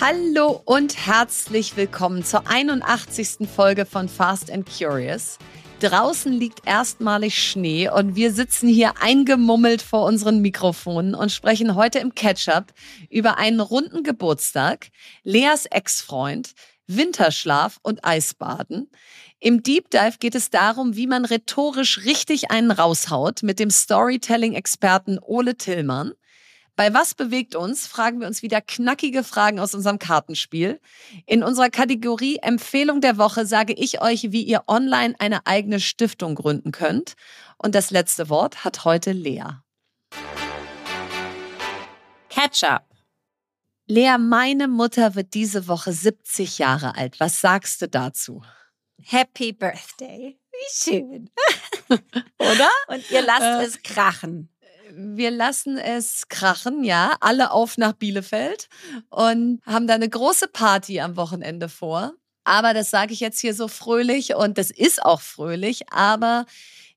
Hallo und herzlich willkommen zur 81. Folge von Fast and Curious. Draußen liegt erstmalig Schnee und wir sitzen hier eingemummelt vor unseren Mikrofonen und sprechen heute im Catch-up über einen runden Geburtstag, Leas Ex-Freund, Winterschlaf und Eisbaden. Im Deep Dive geht es darum, wie man rhetorisch richtig einen raushaut mit dem Storytelling-Experten Ole Tillmann. Bei Was bewegt uns fragen wir uns wieder knackige Fragen aus unserem Kartenspiel. In unserer Kategorie Empfehlung der Woche sage ich euch, wie ihr online eine eigene Stiftung gründen könnt. Und das letzte Wort hat heute Lea. Ketchup. Lea, meine Mutter wird diese Woche 70 Jahre alt. Was sagst du dazu? Happy Birthday. Wie schön. Oder? Und ihr lasst äh, es krachen wir lassen es krachen, ja, alle auf nach Bielefeld und haben da eine große Party am Wochenende vor. Aber das sage ich jetzt hier so fröhlich und das ist auch fröhlich, aber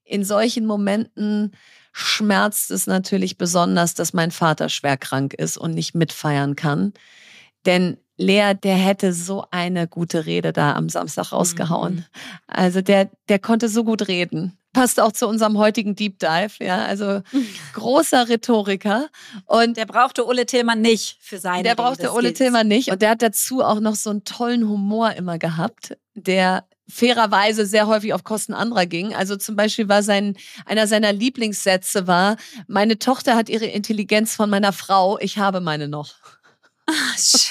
in solchen Momenten schmerzt es natürlich besonders, dass mein Vater schwer krank ist und nicht mitfeiern kann. Denn Lea, der hätte so eine gute Rede da am Samstag rausgehauen. Mhm. Also der, der konnte so gut reden. Passt auch zu unserem heutigen Deep Dive, ja. Also großer Rhetoriker. Und der brauchte Ole Tillmann nicht für seine Der brauchte Ole Tillmann nicht. Und der hat dazu auch noch so einen tollen Humor immer gehabt, der fairerweise sehr häufig auf Kosten anderer ging. Also zum Beispiel war sein, einer seiner Lieblingssätze war, meine Tochter hat ihre Intelligenz von meiner Frau, ich habe meine noch. Ach, schön.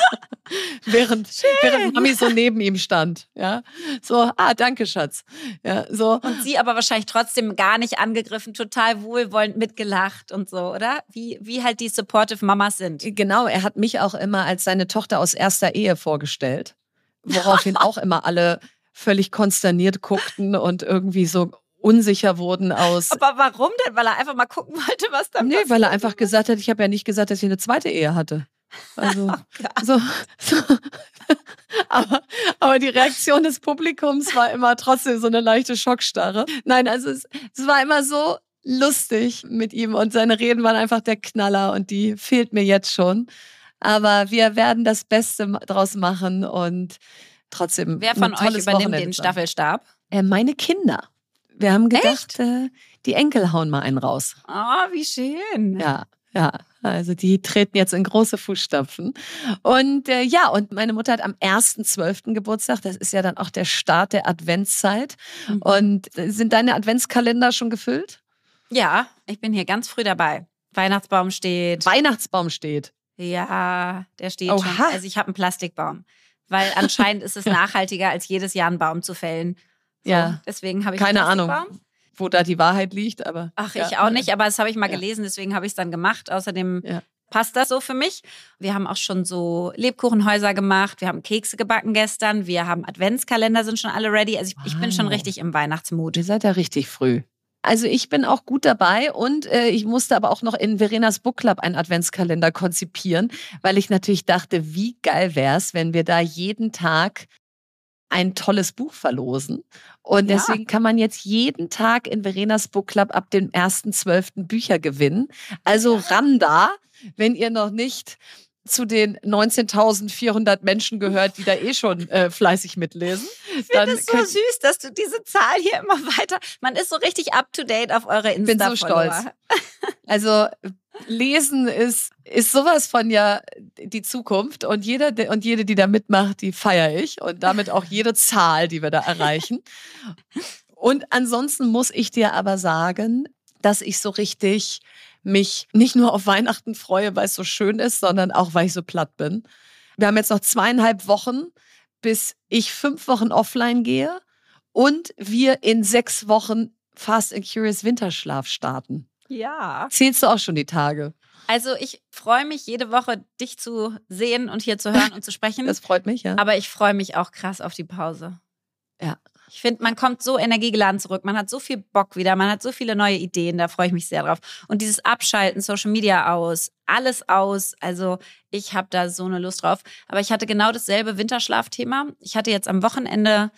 während, während Mami so neben ihm stand. Ja, so, ah, danke, Schatz. Ja, so. Und sie aber wahrscheinlich trotzdem gar nicht angegriffen, total wohlwollend mitgelacht und so, oder? Wie, wie halt die supportive Mamas sind. Genau, er hat mich auch immer als seine Tochter aus erster Ehe vorgestellt, woraufhin auch immer alle völlig konsterniert guckten und irgendwie so unsicher wurden aus. Aber warum denn? Weil er einfach mal gucken wollte, was da Nee, passiert? weil er einfach gesagt hat, ich habe ja nicht gesagt, dass ich eine zweite Ehe hatte. Also, so, so. aber, aber die Reaktion des Publikums war immer trotzdem so eine leichte Schockstarre. Nein, also es, es war immer so lustig mit ihm und seine Reden waren einfach der Knaller und die fehlt mir jetzt schon. Aber wir werden das Beste draus machen und trotzdem. Wer von euch übernimmt Wochenende den Staffelstab? Äh, meine Kinder. Wir haben gedacht, äh, die Enkel hauen mal einen raus. Ah, oh, wie schön. Ja, ja. Also die treten jetzt in große Fußstapfen. Und äh, ja, und meine Mutter hat am 1.12. Geburtstag. Das ist ja dann auch der Start der Adventszeit. Mhm. Und äh, sind deine Adventskalender schon gefüllt? Ja, ich bin hier ganz früh dabei. Weihnachtsbaum steht. Weihnachtsbaum steht. Ja, der steht Oha. schon. Also ich habe einen Plastikbaum. Weil anscheinend ist es nachhaltiger, als jedes Jahr einen Baum zu fällen. So, ja. Deswegen habe ich Keine Ahnung wo da die Wahrheit liegt, aber. Ach, ja. ich auch nicht, aber das habe ich mal gelesen, deswegen habe ich es dann gemacht. Außerdem ja. passt das so für mich. Wir haben auch schon so Lebkuchenhäuser gemacht, wir haben Kekse gebacken gestern, wir haben Adventskalender, sind schon alle ready. Also ich, wow. ich bin schon richtig im Weihnachtsmut. Ihr seid ja richtig früh. Also ich bin auch gut dabei und äh, ich musste aber auch noch in Verenas Book Club einen Adventskalender konzipieren, weil ich natürlich dachte, wie geil wäre es, wenn wir da jeden Tag ein tolles Buch verlosen. Und ja. deswegen kann man jetzt jeden Tag in Verenas Book Club ab dem 1.12. Bücher gewinnen. Also ran da, wenn ihr noch nicht zu den 19.400 Menschen gehört, die da eh schon äh, fleißig mitlesen. Ich finde es so süß, dass du diese Zahl hier immer weiter. Man ist so richtig up to date auf eure Insta. Bin so stolz. Also Lesen ist, ist sowas von ja die Zukunft und jeder und jede, die da mitmacht, die feiere ich und damit auch jede Zahl, die wir da erreichen. Und ansonsten muss ich dir aber sagen, dass ich so richtig mich nicht nur auf Weihnachten freue, weil es so schön ist, sondern auch, weil ich so platt bin. Wir haben jetzt noch zweieinhalb Wochen, bis ich fünf Wochen offline gehe und wir in sechs Wochen Fast and Curious Winterschlaf starten. Ja. Zählst du auch schon die Tage? Also ich freue mich jede Woche, dich zu sehen und hier zu hören und zu sprechen. Das freut mich, ja. Aber ich freue mich auch krass auf die Pause. Ja. Ich finde, man kommt so energiegeladen zurück. Man hat so viel Bock wieder. Man hat so viele neue Ideen. Da freue ich mich sehr drauf. Und dieses Abschalten, Social Media aus, alles aus. Also ich habe da so eine Lust drauf. Aber ich hatte genau dasselbe Winterschlafthema. Ich hatte jetzt am Wochenende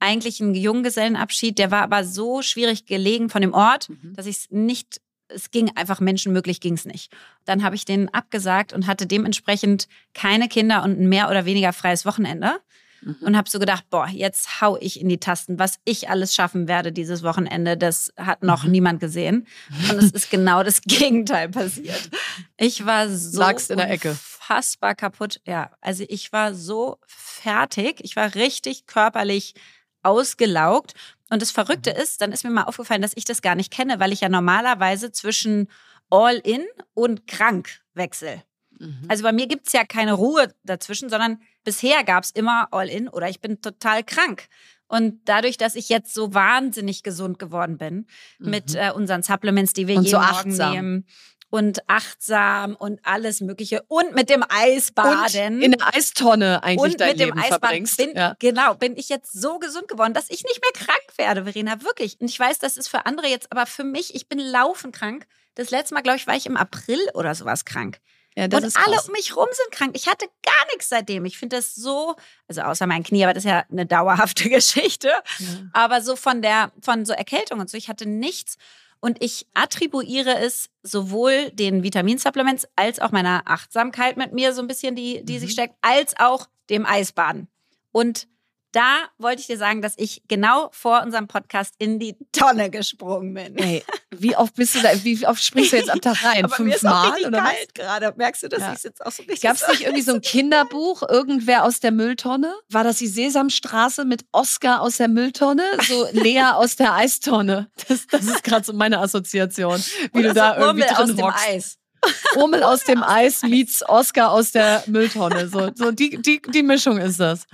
eigentlich einen Junggesellenabschied. Der war aber so schwierig gelegen von dem Ort, mhm. dass ich es nicht es ging einfach menschenmöglich ging es nicht. Dann habe ich den abgesagt und hatte dementsprechend keine Kinder und ein mehr oder weniger freies Wochenende. Mhm. Und habe so gedacht, boah, jetzt hau ich in die Tasten, was ich alles schaffen werde dieses Wochenende, das hat noch mhm. niemand gesehen. Und es ist genau das Gegenteil passiert. Ich war so Lagst in der Ecke. unfassbar kaputt. Ja, also ich war so fertig. Ich war richtig körperlich ausgelaugt. Und das Verrückte mhm. ist, dann ist mir mal aufgefallen, dass ich das gar nicht kenne, weil ich ja normalerweise zwischen All-In und krank wechsle. Mhm. Also bei mir gibt es ja keine Ruhe dazwischen, sondern bisher gab es immer All-In oder ich bin total krank. Und dadurch, dass ich jetzt so wahnsinnig gesund geworden bin mhm. mit äh, unseren Supplements, die wir und jeden so Morgen nehmen und achtsam und alles Mögliche und mit dem Eisbaden. Und in der Eistonne eigentlich und dein mit dem Leben Eisbaden verbringst. Bin, ja. Genau, bin ich jetzt so gesund geworden, dass ich nicht mehr krank werde, Verena, wirklich. Und ich weiß, das ist für andere jetzt, aber für mich, ich bin laufend krank. Das letzte Mal, glaube ich, war ich im April oder sowas krank. Ja, und alle um mich rum sind krank. Ich hatte gar nichts seitdem. Ich finde das so, also außer mein Knie, aber das ist ja eine dauerhafte Geschichte. Ja. Aber so von der, von so Erkältung und so, ich hatte nichts. Und ich attribuiere es sowohl den Vitaminsupplements als auch meiner Achtsamkeit mit mir so ein bisschen, die, die mhm. sich steckt, als auch dem Eisbaden. Und da wollte ich dir sagen, dass ich genau vor unserem Podcast in die Tonne gesprungen bin. Hey, wie oft bist du da, wie oft springst du jetzt am Tag rein? Aber Fünfmal mir ist oder kalt was? gerade. Merkst du, dass ja. ich jetzt auch so richtig Gab es nicht irgendwie so ein Kinderbuch, irgendwer aus der Mülltonne? War das die Sesamstraße mit Oscar aus der Mülltonne? So Lea aus der Eistonne. Das, das ist gerade so meine Assoziation. Wie oder du da irgendwie drin aus dem Eis. Urmel aus dem Eis meets Oscar aus der Mülltonne. So, so die, die, die Mischung ist das.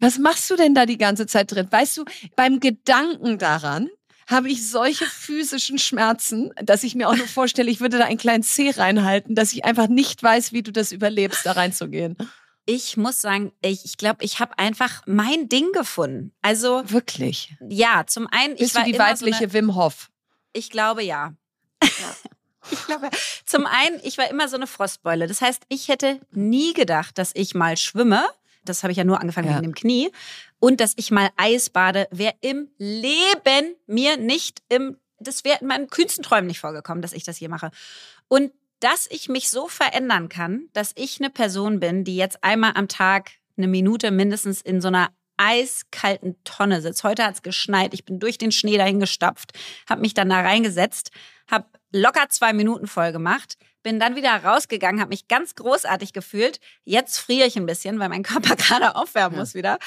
Was machst du denn da die ganze Zeit drin? Weißt du, beim Gedanken daran habe ich solche physischen Schmerzen, dass ich mir auch nur vorstelle, ich würde da einen kleinen Zeh reinhalten, dass ich einfach nicht weiß, wie du das überlebst, da reinzugehen. Ich muss sagen, ich, ich glaube, ich habe einfach mein Ding gefunden. Also wirklich. Ja, zum einen, Bist ich war du die weibliche so eine, Wim Hof. Ich glaube ja. ja. Ich glaube, zum einen, ich war immer so eine Frostbeule. Das heißt, ich hätte nie gedacht, dass ich mal schwimme das habe ich ja nur angefangen ja. wegen dem Knie. Und dass ich mal Eis bade, wäre im Leben mir nicht im, das wäre in meinen kühnsten Träumen nicht vorgekommen, dass ich das hier mache. Und dass ich mich so verändern kann, dass ich eine Person bin, die jetzt einmal am Tag eine Minute mindestens in so einer eiskalten Tonne sitzt. Heute hat es geschneit, ich bin durch den Schnee dahin gestapft, habe mich dann da reingesetzt, habe locker zwei Minuten voll gemacht, bin dann wieder rausgegangen, habe mich ganz großartig gefühlt. Jetzt friere ich ein bisschen, weil mein Körper gerade aufwärmen muss wieder.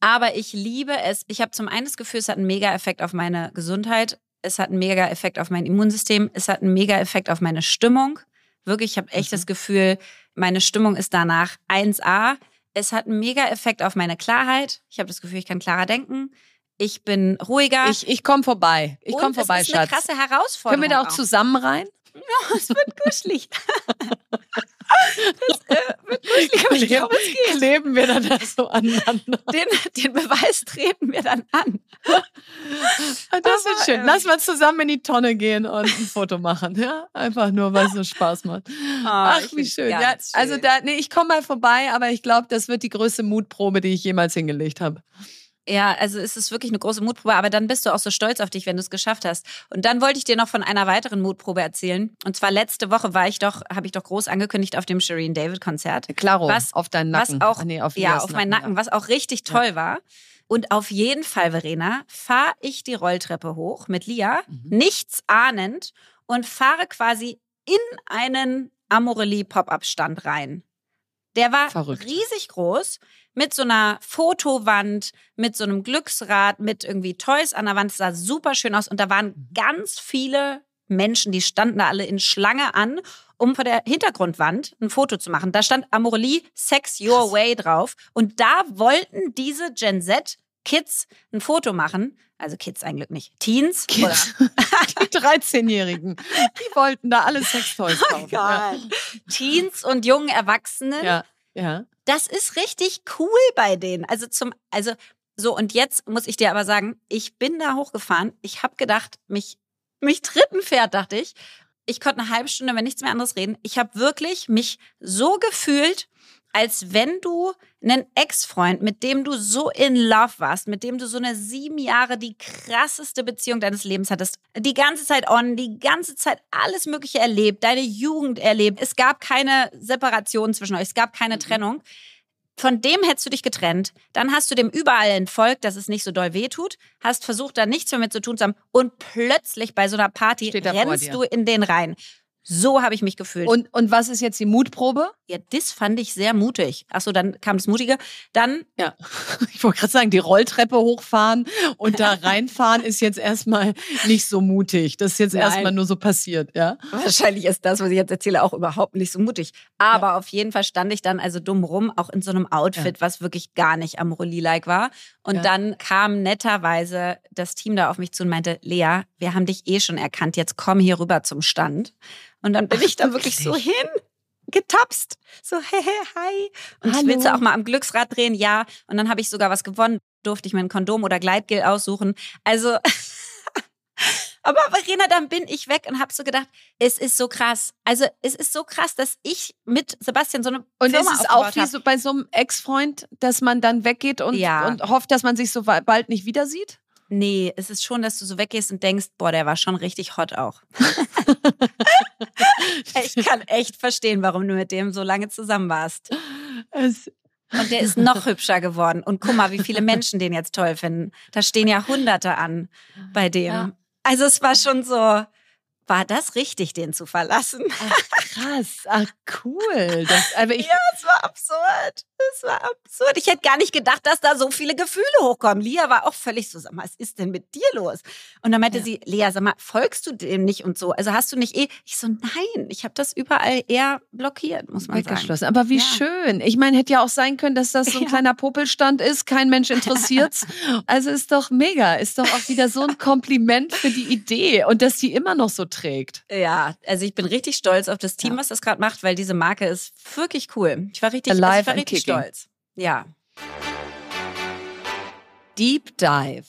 Aber ich liebe es. Ich habe zum einen das Gefühl, es hat einen Mega-Effekt auf meine Gesundheit. Es hat einen Mega-Effekt auf mein Immunsystem. Es hat einen Mega-Effekt auf meine Stimmung. Wirklich, ich habe echt mhm. das Gefühl, meine Stimmung ist danach 1A. Es hat einen Mega-Effekt auf meine Klarheit. Ich habe das Gefühl, ich kann klarer denken. Ich bin ruhiger. Ich, ich komme vorbei. Ich komme vorbei, Schatz. Das ist eine krasse Herausforderung. Können wir da auch, auch. zusammen rein? Ja, es wird kuschelig. das äh, wird kuschelig, aber ich glaube, es geht. Kleben wir dann da so aneinander. Den, den Beweis treten wir dann an. Das wird schön. Ähm, Lass mal zusammen in die Tonne gehen und ein Foto machen. Ja? Einfach nur, weil es so Spaß macht. Oh, Ach, wie schön. Ja, schön. Also da, nee, ich komme mal vorbei, aber ich glaube, das wird die größte Mutprobe, die ich jemals hingelegt habe. Ja, also es ist wirklich eine große Mutprobe, aber dann bist du auch so stolz auf dich, wenn du es geschafft hast. Und dann wollte ich dir noch von einer weiteren Mutprobe erzählen. Und zwar letzte Woche war ich doch, habe ich doch groß angekündigt auf dem Shireen David Konzert. Klaro, was, auf deinen Nacken. Was auch, nee, auf ja, auf meinen Nacken, was auch richtig toll ja. war. Und auf jeden Fall, Verena, fahre ich die Rolltreppe hoch mit Lia, mhm. nichts ahnend und fahre quasi in einen Amorelie Pop-Up-Stand rein. Der war Verrückt. riesig groß mit so einer Fotowand, mit so einem Glücksrad, mit irgendwie Toys an der Wand. Es sah super schön aus und da waren mhm. ganz viele Menschen, die standen da alle in Schlange an, um vor der Hintergrundwand ein Foto zu machen. Da stand Amorelie Sex Your Way drauf und da wollten diese Gen Z Kids ein Foto machen. Also Kids eigentlich nicht. Teens Kids. oder die 13-Jährigen. Die wollten da alle Sextoys oh kaufen. Oh ja. Teens und jungen Erwachsenen. Ja, ja. Das ist richtig cool bei denen. Also zum, also so und jetzt muss ich dir aber sagen, ich bin da hochgefahren. Ich habe gedacht, mich, mich Pferd, dachte ich. Ich konnte eine halbe Stunde, wenn nichts mehr anderes reden. Ich habe wirklich mich so gefühlt, als wenn du einen Ex-Freund, mit dem du so in Love warst, mit dem du so eine sieben Jahre die krasseste Beziehung deines Lebens hattest, die ganze Zeit on, die ganze Zeit alles Mögliche erlebt, deine Jugend erlebt. Es gab keine Separation zwischen euch, es gab keine mhm. Trennung. Von dem hättest du dich getrennt, dann hast du dem überall entfolgt, dass es nicht so doll wehtut, hast versucht, da nichts mehr mit zu tun zu haben und plötzlich bei so einer Party rennst du in den rein. So habe ich mich gefühlt. Und, und was ist jetzt die Mutprobe? Ja, das fand ich sehr mutig. Achso, dann kam das Mutige. Dann. Ja, ich wollte gerade sagen, die Rolltreppe hochfahren und da reinfahren ist jetzt erstmal nicht so mutig. Das ist jetzt erstmal nur so passiert, ja. Wahrscheinlich ist das, was ich jetzt erzähle, auch überhaupt nicht so mutig. Aber ja. auf jeden Fall stand ich dann also dumm rum, auch in so einem Outfit, ja. was wirklich gar nicht am Rolli-like war. Und ja. dann kam netterweise das Team da auf mich zu und meinte, Lea, wir haben dich eh schon erkannt, jetzt komm hier rüber zum Stand. Und dann bin Ach, ich da wirklich, wirklich so hin getapst. So, hey, hey, hi. Und Hallo. willst du auch mal am Glücksrad drehen? Ja. Und dann habe ich sogar was gewonnen. Durfte ich mir ein Kondom oder Gleitgel aussuchen. Also, aber Verena, dann bin ich weg und habe so gedacht, es ist so krass. Also, es ist so krass, dass ich mit Sebastian so eine Und Firma ist es auch wie so bei so einem Ex-Freund, dass man dann weggeht und, ja. und hofft, dass man sich so bald nicht wieder sieht? Nee, es ist schon, dass du so weggehst und denkst, boah, der war schon richtig hot auch. ich kann echt verstehen, warum du mit dem so lange zusammen warst. Es und der ist noch hübscher geworden. Und guck mal, wie viele Menschen den jetzt toll finden. Da stehen ja Hunderte an bei dem. Ja. Also es war schon so, war das richtig, den zu verlassen? Ach, krass, ach cool. Das, also ich, ja, es war absurd. Es war absurd. Ich hätte gar nicht gedacht, dass da so viele Gefühle hochkommen. Lia war auch völlig so, sag mal, was ist denn mit dir los? Und dann meinte ja. sie, Lea, sag mal, folgst du dem nicht und so? Also hast du nicht eh? Ich so, nein, ich habe das überall eher blockiert, muss man Weggeschlossen. sagen. Aber wie ja. schön. Ich meine, hätte ja auch sein können, dass das so ein ja. kleiner Popelstand ist. Kein Mensch interessiert's. also ist doch mega. Ist doch auch wieder so ein Kompliment für die Idee und dass die immer noch so trägt. Ja, also ich bin richtig stolz auf das Team, was das gerade macht, weil diese Marke ist wirklich cool. Ich war richtig, also ich war richtig stolz. Ja. Deep Dive.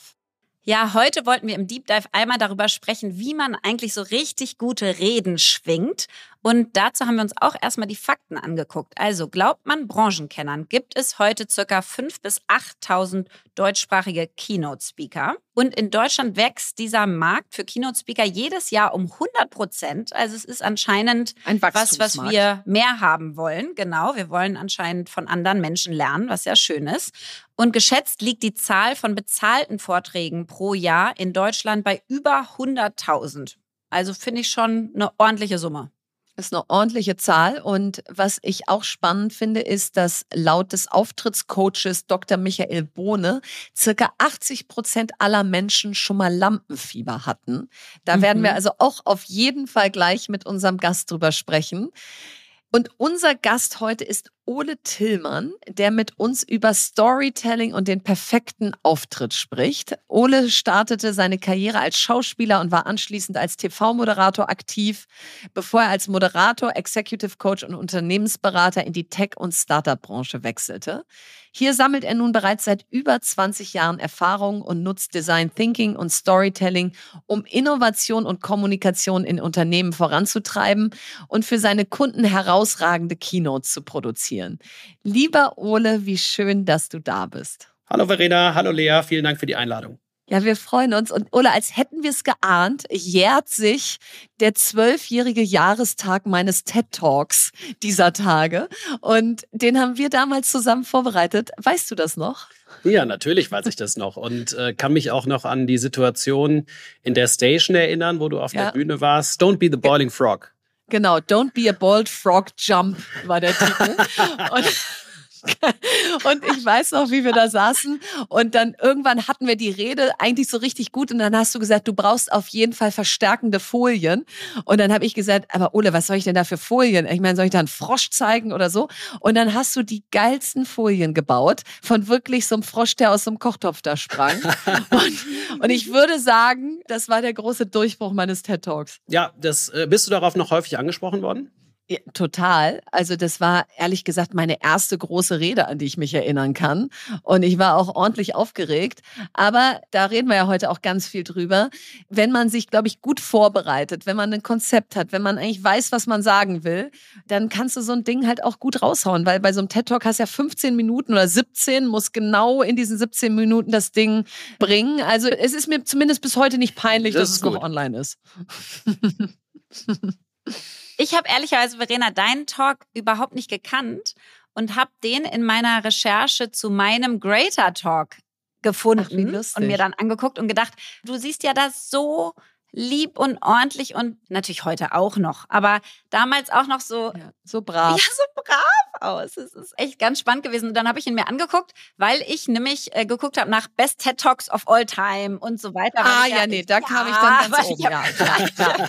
Ja, heute wollten wir im Deep Dive einmal darüber sprechen, wie man eigentlich so richtig gute Reden schwingt und dazu haben wir uns auch erstmal die Fakten angeguckt. Also glaubt man Branchenkennern, gibt es heute circa 5.000 bis 8.000 deutschsprachige Keynote-Speaker. Und in Deutschland wächst dieser Markt für Keynote-Speaker jedes Jahr um 100 Prozent. Also es ist anscheinend was, was wir mehr haben wollen. Genau, wir wollen anscheinend von anderen Menschen lernen, was ja schön ist. Und geschätzt liegt die Zahl von bezahlten Vorträgen pro Jahr in Deutschland bei über 100.000. Also finde ich schon eine ordentliche Summe. Das ist eine ordentliche Zahl. Und was ich auch spannend finde, ist, dass laut des Auftrittscoaches Dr. Michael Bohne circa 80 Prozent aller Menschen schon mal Lampenfieber hatten. Da mhm. werden wir mhm. also auch auf jeden Fall gleich mit unserem Gast drüber sprechen. Und unser Gast heute ist Ole Tillmann, der mit uns über Storytelling und den perfekten Auftritt spricht. Ole startete seine Karriere als Schauspieler und war anschließend als TV-Moderator aktiv, bevor er als Moderator, Executive Coach und Unternehmensberater in die Tech- und Startup-Branche wechselte. Hier sammelt er nun bereits seit über 20 Jahren Erfahrung und nutzt Design Thinking und Storytelling, um Innovation und Kommunikation in Unternehmen voranzutreiben und für seine Kunden herausragende Keynotes zu produzieren. Lieber Ole, wie schön, dass du da bist. Hallo Verena, hallo Lea, vielen Dank für die Einladung. Ja, wir freuen uns. Und Ola, als hätten wir es geahnt, jährt sich der zwölfjährige Jahrestag meines TED Talks dieser Tage. Und den haben wir damals zusammen vorbereitet. Weißt du das noch? Ja, natürlich weiß ich das noch und äh, kann mich auch noch an die Situation in der Station erinnern, wo du auf ja. der Bühne warst. Don't be the boiling frog. Genau, Don't be a bold frog jump war der Titel. und und ich weiß noch, wie wir da saßen und dann irgendwann hatten wir die Rede eigentlich so richtig gut und dann hast du gesagt, du brauchst auf jeden Fall verstärkende Folien und dann habe ich gesagt, aber Ole, was soll ich denn da für Folien? Ich meine, soll ich da einen Frosch zeigen oder so? Und dann hast du die geilsten Folien gebaut von wirklich so einem Frosch, der aus so einem Kochtopf da sprang. und, und ich würde sagen, das war der große Durchbruch meines TED Talks. Ja, das äh, bist du darauf noch häufig angesprochen worden? Ja, total. Also das war ehrlich gesagt meine erste große Rede, an die ich mich erinnern kann. Und ich war auch ordentlich aufgeregt. Aber da reden wir ja heute auch ganz viel drüber. Wenn man sich, glaube ich, gut vorbereitet, wenn man ein Konzept hat, wenn man eigentlich weiß, was man sagen will, dann kannst du so ein Ding halt auch gut raushauen. Weil bei so einem TED-Talk hast du ja 15 Minuten oder 17, muss genau in diesen 17 Minuten das Ding bringen. Also es ist mir zumindest bis heute nicht peinlich, das dass es gut. noch online ist. Ich habe ehrlicherweise, Verena, deinen Talk überhaupt nicht gekannt und habe den in meiner Recherche zu meinem Greater Talk gefunden Ach, und mir dann angeguckt und gedacht, du siehst ja das so lieb und ordentlich und natürlich heute auch noch, aber damals auch noch so ja, so brav. Ja, so brav aus. Es ist echt ganz spannend gewesen. Und dann habe ich ihn mir angeguckt, weil ich nämlich äh, geguckt habe nach Best TED Talks of All Time und so weiter. Ah ja, nee, da kam ich dann ganz oben. Ja, ja, ja,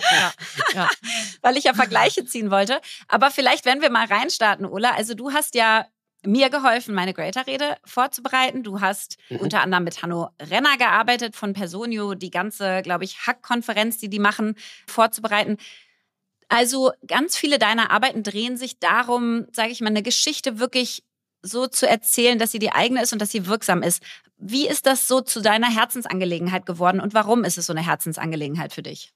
ja, Weil ich ja Vergleiche ziehen wollte. Aber vielleicht, wenn wir mal reinstarten, Ulla. Also du hast ja mir geholfen, meine Greater-Rede vorzubereiten. Du hast mhm. unter anderem mit Hanno Renner gearbeitet von Personio, die ganze, glaube ich, Hack-Konferenz, die die machen, vorzubereiten. Also ganz viele deiner Arbeiten drehen sich darum, sage ich mal, eine Geschichte wirklich so zu erzählen, dass sie die eigene ist und dass sie wirksam ist. Wie ist das so zu deiner Herzensangelegenheit geworden und warum ist es so eine Herzensangelegenheit für dich?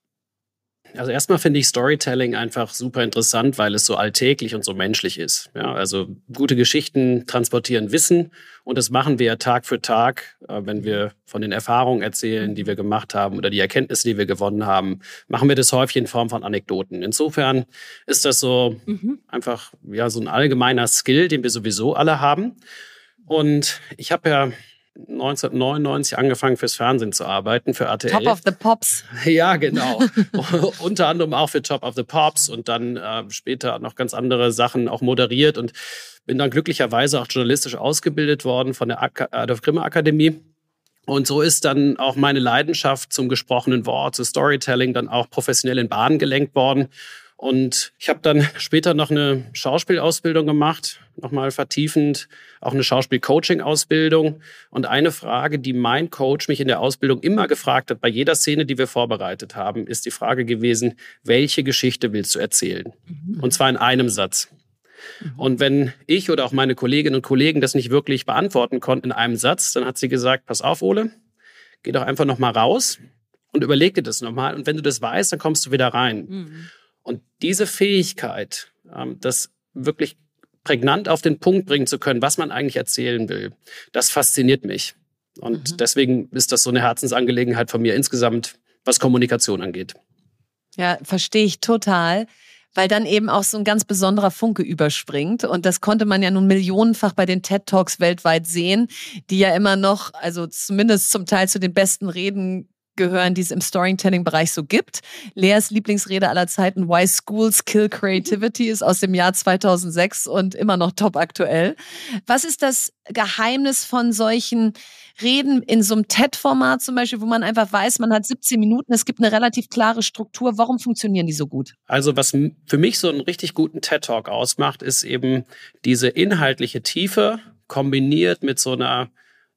Also erstmal finde ich Storytelling einfach super interessant, weil es so alltäglich und so menschlich ist. Ja, also gute Geschichten transportieren Wissen und das machen wir Tag für Tag, äh, wenn wir von den Erfahrungen erzählen, die wir gemacht haben oder die Erkenntnisse, die wir gewonnen haben, machen wir das häufig in Form von Anekdoten. Insofern ist das so mhm. einfach ja so ein allgemeiner Skill, den wir sowieso alle haben. Und ich habe ja 1999 angefangen fürs Fernsehen zu arbeiten, für RTL. Top of the Pops. Ja, genau. Unter anderem auch für Top of the Pops und dann äh, später noch ganz andere Sachen auch moderiert und bin dann glücklicherweise auch journalistisch ausgebildet worden von der Adolf Grimme Akademie. Und so ist dann auch meine Leidenschaft zum gesprochenen Wort, zu Storytelling dann auch professionell in Bahn gelenkt worden. Und ich habe dann später noch eine Schauspielausbildung gemacht, nochmal vertiefend, auch eine Schauspiel-Coaching-Ausbildung. Und eine Frage, die mein Coach mich in der Ausbildung immer gefragt hat, bei jeder Szene, die wir vorbereitet haben, ist die Frage gewesen, welche Geschichte willst du erzählen? Mhm. Und zwar in einem Satz. Mhm. Und wenn ich oder auch meine Kolleginnen und Kollegen das nicht wirklich beantworten konnten in einem Satz, dann hat sie gesagt, pass auf, Ole, geh doch einfach nochmal raus und überleg dir das nochmal. Und wenn du das weißt, dann kommst du wieder rein. Mhm. Und diese Fähigkeit, ähm, das wirklich prägnant auf den Punkt bringen zu können, was man eigentlich erzählen will, das fasziniert mich. Und mhm. deswegen ist das so eine Herzensangelegenheit von mir insgesamt, was Kommunikation angeht. Ja, verstehe ich total weil dann eben auch so ein ganz besonderer Funke überspringt. Und das konnte man ja nun millionenfach bei den TED Talks weltweit sehen, die ja immer noch, also zumindest zum Teil zu den besten Reden gehören, die es im Storytelling-Bereich so gibt. Leas Lieblingsrede aller Zeiten, Why Schools Kill Creativity, ist aus dem Jahr 2006 und immer noch top aktuell. Was ist das Geheimnis von solchen Reden in so einem TED-Format zum Beispiel, wo man einfach weiß, man hat 17 Minuten, es gibt eine relativ klare Struktur. Warum funktionieren die so gut? Also was für mich so einen richtig guten TED-Talk ausmacht, ist eben diese inhaltliche Tiefe kombiniert mit so einer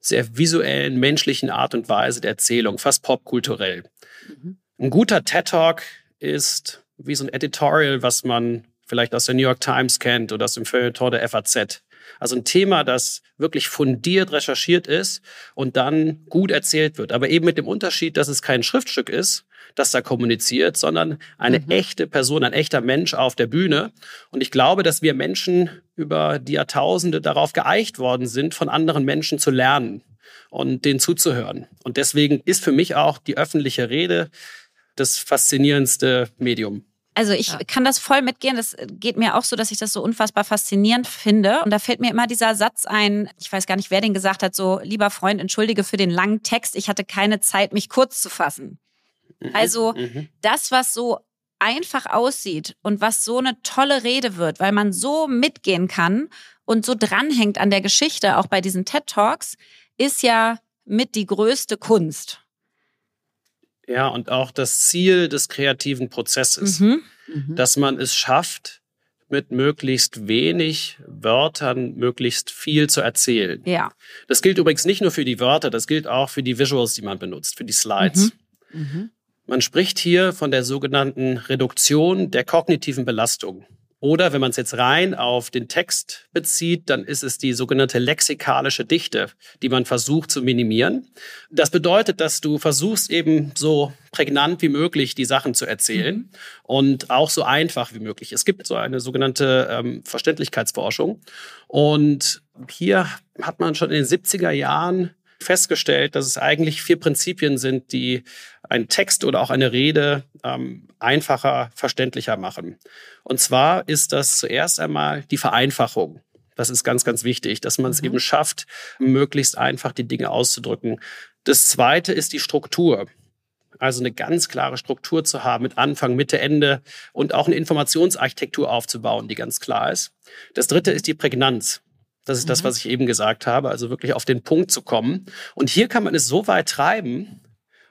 sehr visuellen, menschlichen Art und Weise der Erzählung, fast popkulturell. Mhm. Ein guter TED Talk ist wie so ein Editorial, was man vielleicht aus der New York Times kennt oder aus dem Feuilleton der FAZ. Also ein Thema, das wirklich fundiert recherchiert ist und dann gut erzählt wird. Aber eben mit dem Unterschied, dass es kein Schriftstück ist, das da kommuniziert, sondern eine mhm. echte Person, ein echter Mensch auf der Bühne. Und ich glaube, dass wir Menschen über die Jahrtausende darauf geeicht worden sind, von anderen Menschen zu lernen und denen zuzuhören. Und deswegen ist für mich auch die öffentliche Rede das faszinierendste Medium. Also ich ja. kann das voll mitgehen. Das geht mir auch so, dass ich das so unfassbar faszinierend finde. Und da fällt mir immer dieser Satz ein, ich weiß gar nicht, wer den gesagt hat, so, lieber Freund, entschuldige für den langen Text, ich hatte keine Zeit, mich kurz zu fassen. Mhm. Also mhm. das, was so einfach aussieht und was so eine tolle Rede wird, weil man so mitgehen kann und so dranhängt an der Geschichte, auch bei diesen TED Talks, ist ja mit die größte Kunst. Ja, und auch das Ziel des kreativen Prozesses, mhm. Mhm. dass man es schafft, mit möglichst wenig Wörtern möglichst viel zu erzählen. Ja. Das gilt übrigens nicht nur für die Wörter, das gilt auch für die Visuals, die man benutzt, für die Slides. Mhm. mhm. Man spricht hier von der sogenannten Reduktion der kognitiven Belastung Oder wenn man es jetzt rein auf den Text bezieht, dann ist es die sogenannte lexikalische Dichte, die man versucht zu minimieren. Das bedeutet, dass du versuchst eben so prägnant wie möglich die Sachen zu erzählen mhm. und auch so einfach wie möglich. Es gibt so eine sogenannte ähm, Verständlichkeitsforschung. Und hier hat man schon in den 70er Jahren festgestellt, dass es eigentlich vier Prinzipien sind, die einen Text oder auch eine Rede ähm, einfacher, verständlicher machen. Und zwar ist das zuerst einmal die Vereinfachung. Das ist ganz, ganz wichtig, dass man es mhm. eben schafft, möglichst einfach die Dinge auszudrücken. Das zweite ist die Struktur. Also eine ganz klare Struktur zu haben mit Anfang, Mitte, Ende und auch eine Informationsarchitektur aufzubauen, die ganz klar ist. Das dritte ist die Prägnanz. Das ist mhm. das, was ich eben gesagt habe, also wirklich auf den Punkt zu kommen. Und hier kann man es so weit treiben,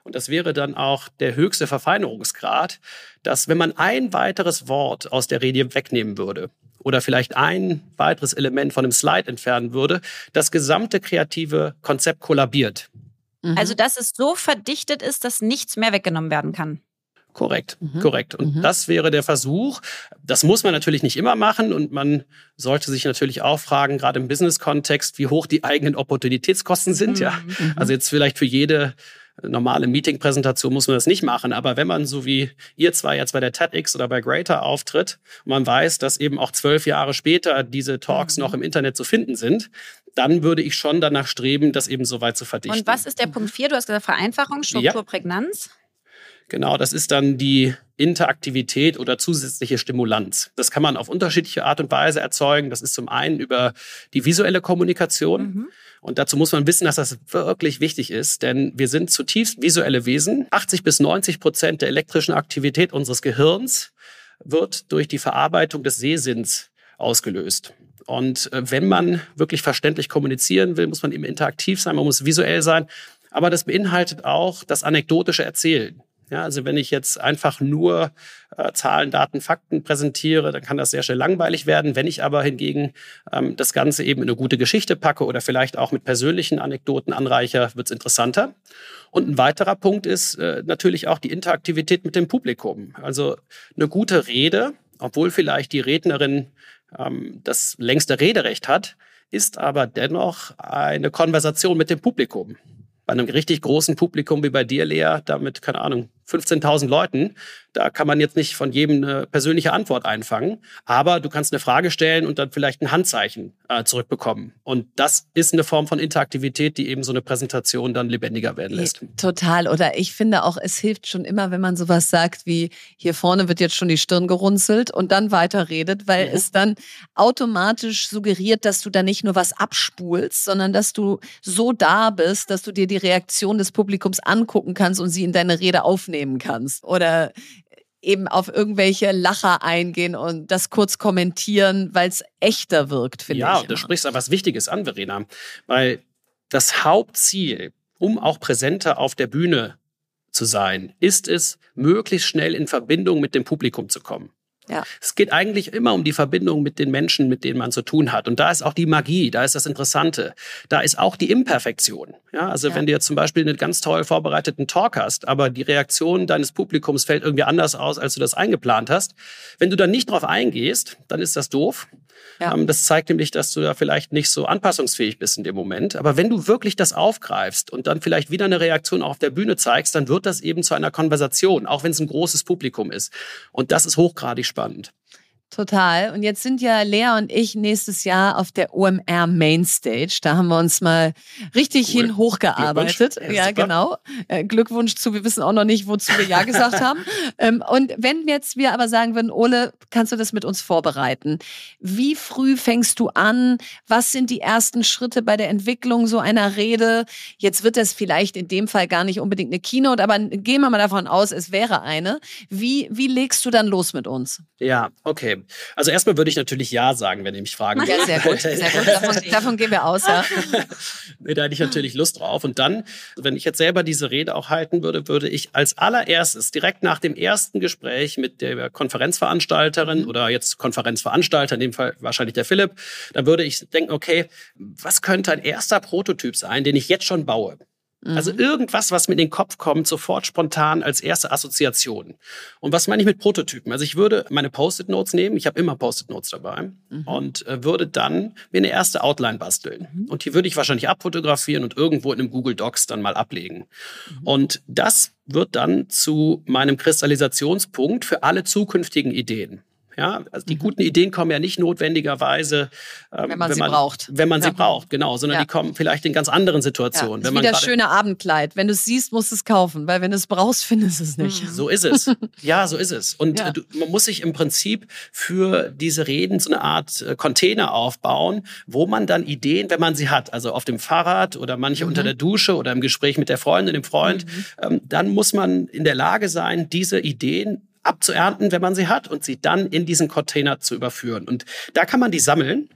und das wäre dann auch der höchste Verfeinerungsgrad, dass wenn man ein weiteres Wort aus der Rede wegnehmen würde oder vielleicht ein weiteres Element von einem Slide entfernen würde, das gesamte kreative Konzept kollabiert. Mhm. Also, dass es so verdichtet ist, dass nichts mehr weggenommen werden kann. Korrekt, mhm. korrekt. Und mhm. das wäre der Versuch. Das muss man natürlich nicht immer machen und man sollte sich natürlich auch fragen, gerade im Business-Kontext, wie hoch die eigenen Opportunitätskosten sind. Mhm. Ja, mhm. also jetzt vielleicht für jede normale Meeting-Präsentation muss man das nicht machen. Aber wenn man so wie ihr zwei jetzt bei der TEDx oder bei Greater auftritt und man weiß, dass eben auch zwölf Jahre später diese Talks mhm. noch im Internet zu finden sind, dann würde ich schon danach streben, das eben so weit zu verdichten. Und was ist der Punkt vier? Du hast gesagt Vereinfachung, Struktur, ja. Prägnanz. Genau, das ist dann die Interaktivität oder zusätzliche Stimulanz. Das kann man auf unterschiedliche Art und Weise erzeugen. Das ist zum einen über die visuelle Kommunikation. Mhm. Und dazu muss man wissen, dass das wirklich wichtig ist, denn wir sind zutiefst visuelle Wesen. 80 bis 90 Prozent der elektrischen Aktivität unseres Gehirns wird durch die Verarbeitung des Sehsinns ausgelöst. Und äh, wenn man wirklich verständlich kommunizieren will, muss man eben interaktiv sein, man muss visuell sein. Aber das beinhaltet auch das anekdotische Erzählen. Ja, also wenn ich jetzt einfach nur äh, Zahlen, Daten, Fakten präsentiere, dann kann das sehr schnell langweilig werden. Wenn ich aber hingegen ähm, das Ganze eben in eine gute Geschichte packe oder vielleicht auch mit persönlichen Anekdoten anreicher, wird es interessanter. Und ein weiterer Punkt ist äh, natürlich auch die Interaktivität mit dem Publikum. Also eine gute Rede, obwohl vielleicht die Rednerin ähm, das längste Rederecht hat, ist aber dennoch eine Konversation mit dem Publikum bei einem richtig großen Publikum wie bei dir, Lea, damit, keine Ahnung, 15.000 Leuten, da kann man jetzt nicht von jedem eine persönliche Antwort einfangen, aber du kannst eine Frage stellen und dann vielleicht ein Handzeichen äh, zurückbekommen. Und das ist eine Form von Interaktivität, die eben so eine Präsentation dann lebendiger werden lässt. Total. Oder ich finde auch, es hilft schon immer, wenn man sowas sagt wie, hier vorne wird jetzt schon die Stirn gerunzelt und dann weiterredet, weil mhm. es dann automatisch suggeriert, dass du da nicht nur was abspulst, sondern dass du so da bist, dass du dir die Reaktion des Publikums angucken kannst und sie in deine Rede aufnehmen kannst. Oder eben auf irgendwelche Lacher eingehen und das kurz kommentieren, weil es echter wirkt, finde ja, ich. Ja, du sprichst aber was Wichtiges an, Verena, weil das Hauptziel, um auch präsenter auf der Bühne zu sein, ist es, möglichst schnell in Verbindung mit dem Publikum zu kommen. Ja. Es geht eigentlich immer um die Verbindung mit den Menschen, mit denen man zu tun hat. Und da ist auch die Magie, da ist das Interessante, da ist auch die Imperfektion. Ja, also ja. wenn du jetzt zum Beispiel einen ganz toll vorbereiteten Talk hast, aber die Reaktion deines Publikums fällt irgendwie anders aus, als du das eingeplant hast, wenn du dann nicht drauf eingehst, dann ist das doof. Ja. Ähm, das zeigt nämlich, dass du da vielleicht nicht so anpassungsfähig bist in dem Moment. Aber wenn du wirklich das aufgreifst und dann vielleicht wieder eine Reaktion auf der Bühne zeigst, dann wird das eben zu einer Konversation, auch wenn es ein großes Publikum ist. Und das ist hochgradig spannend. Total. Und jetzt sind ja Lea und ich nächstes Jahr auf der OMR Mainstage. Da haben wir uns mal richtig cool. hin hochgearbeitet. Ja, genau. Äh, Glückwunsch zu. Wir wissen auch noch nicht, wozu wir Ja gesagt haben. Ähm, und wenn jetzt wir aber sagen würden, Ole, kannst du das mit uns vorbereiten? Wie früh fängst du an? Was sind die ersten Schritte bei der Entwicklung so einer Rede? Jetzt wird es vielleicht in dem Fall gar nicht unbedingt eine Keynote, aber gehen wir mal davon aus, es wäre eine. Wie, wie legst du dann los mit uns? Ja, okay. Also erstmal würde ich natürlich Ja sagen, wenn ihr mich fragen würdet. Ja, sehr gut. Sehr gut. Davon, davon gehen wir aus, ja. nee, da hätte ich natürlich Lust drauf. Und dann, wenn ich jetzt selber diese Rede auch halten würde, würde ich als allererstes direkt nach dem ersten Gespräch mit der Konferenzveranstalterin mhm. oder jetzt Konferenzveranstalter, in dem Fall wahrscheinlich der Philipp, dann würde ich denken, okay, was könnte ein erster Prototyp sein, den ich jetzt schon baue? Also mhm. irgendwas, was mir in den Kopf kommt, sofort spontan als erste Assoziation. Und was meine ich mit Prototypen? Also ich würde meine Post-it-Notes nehmen, ich habe immer Post-it-Notes dabei mhm. und äh, würde dann mir eine erste Outline basteln. Mhm. Und die würde ich wahrscheinlich abfotografieren und irgendwo in einem Google Docs dann mal ablegen. Mhm. Und das wird dann zu meinem Kristallisationspunkt für alle zukünftigen Ideen. Ja, also die mhm. guten Ideen kommen ja nicht notwendigerweise, ähm, wenn man wenn sie braucht. Wenn man ja. sie braucht, genau, sondern ja. die kommen vielleicht in ganz anderen Situationen. Ja. Das ist wie das schöne Abendkleid. Wenn du es siehst, musst du es kaufen, weil wenn du es brauchst, findest du es nicht. Mhm. So ist es. Ja, so ist es. Und ja. du, man muss sich im Prinzip für diese Reden so eine Art äh, Container aufbauen, wo man dann Ideen, wenn man sie hat, also auf dem Fahrrad oder manche mhm. unter der Dusche oder im Gespräch mit der Freundin, dem Freund, mhm. ähm, dann muss man in der Lage sein, diese Ideen abzuernten, wenn man sie hat, und sie dann in diesen Container zu überführen. Und da kann man die sammeln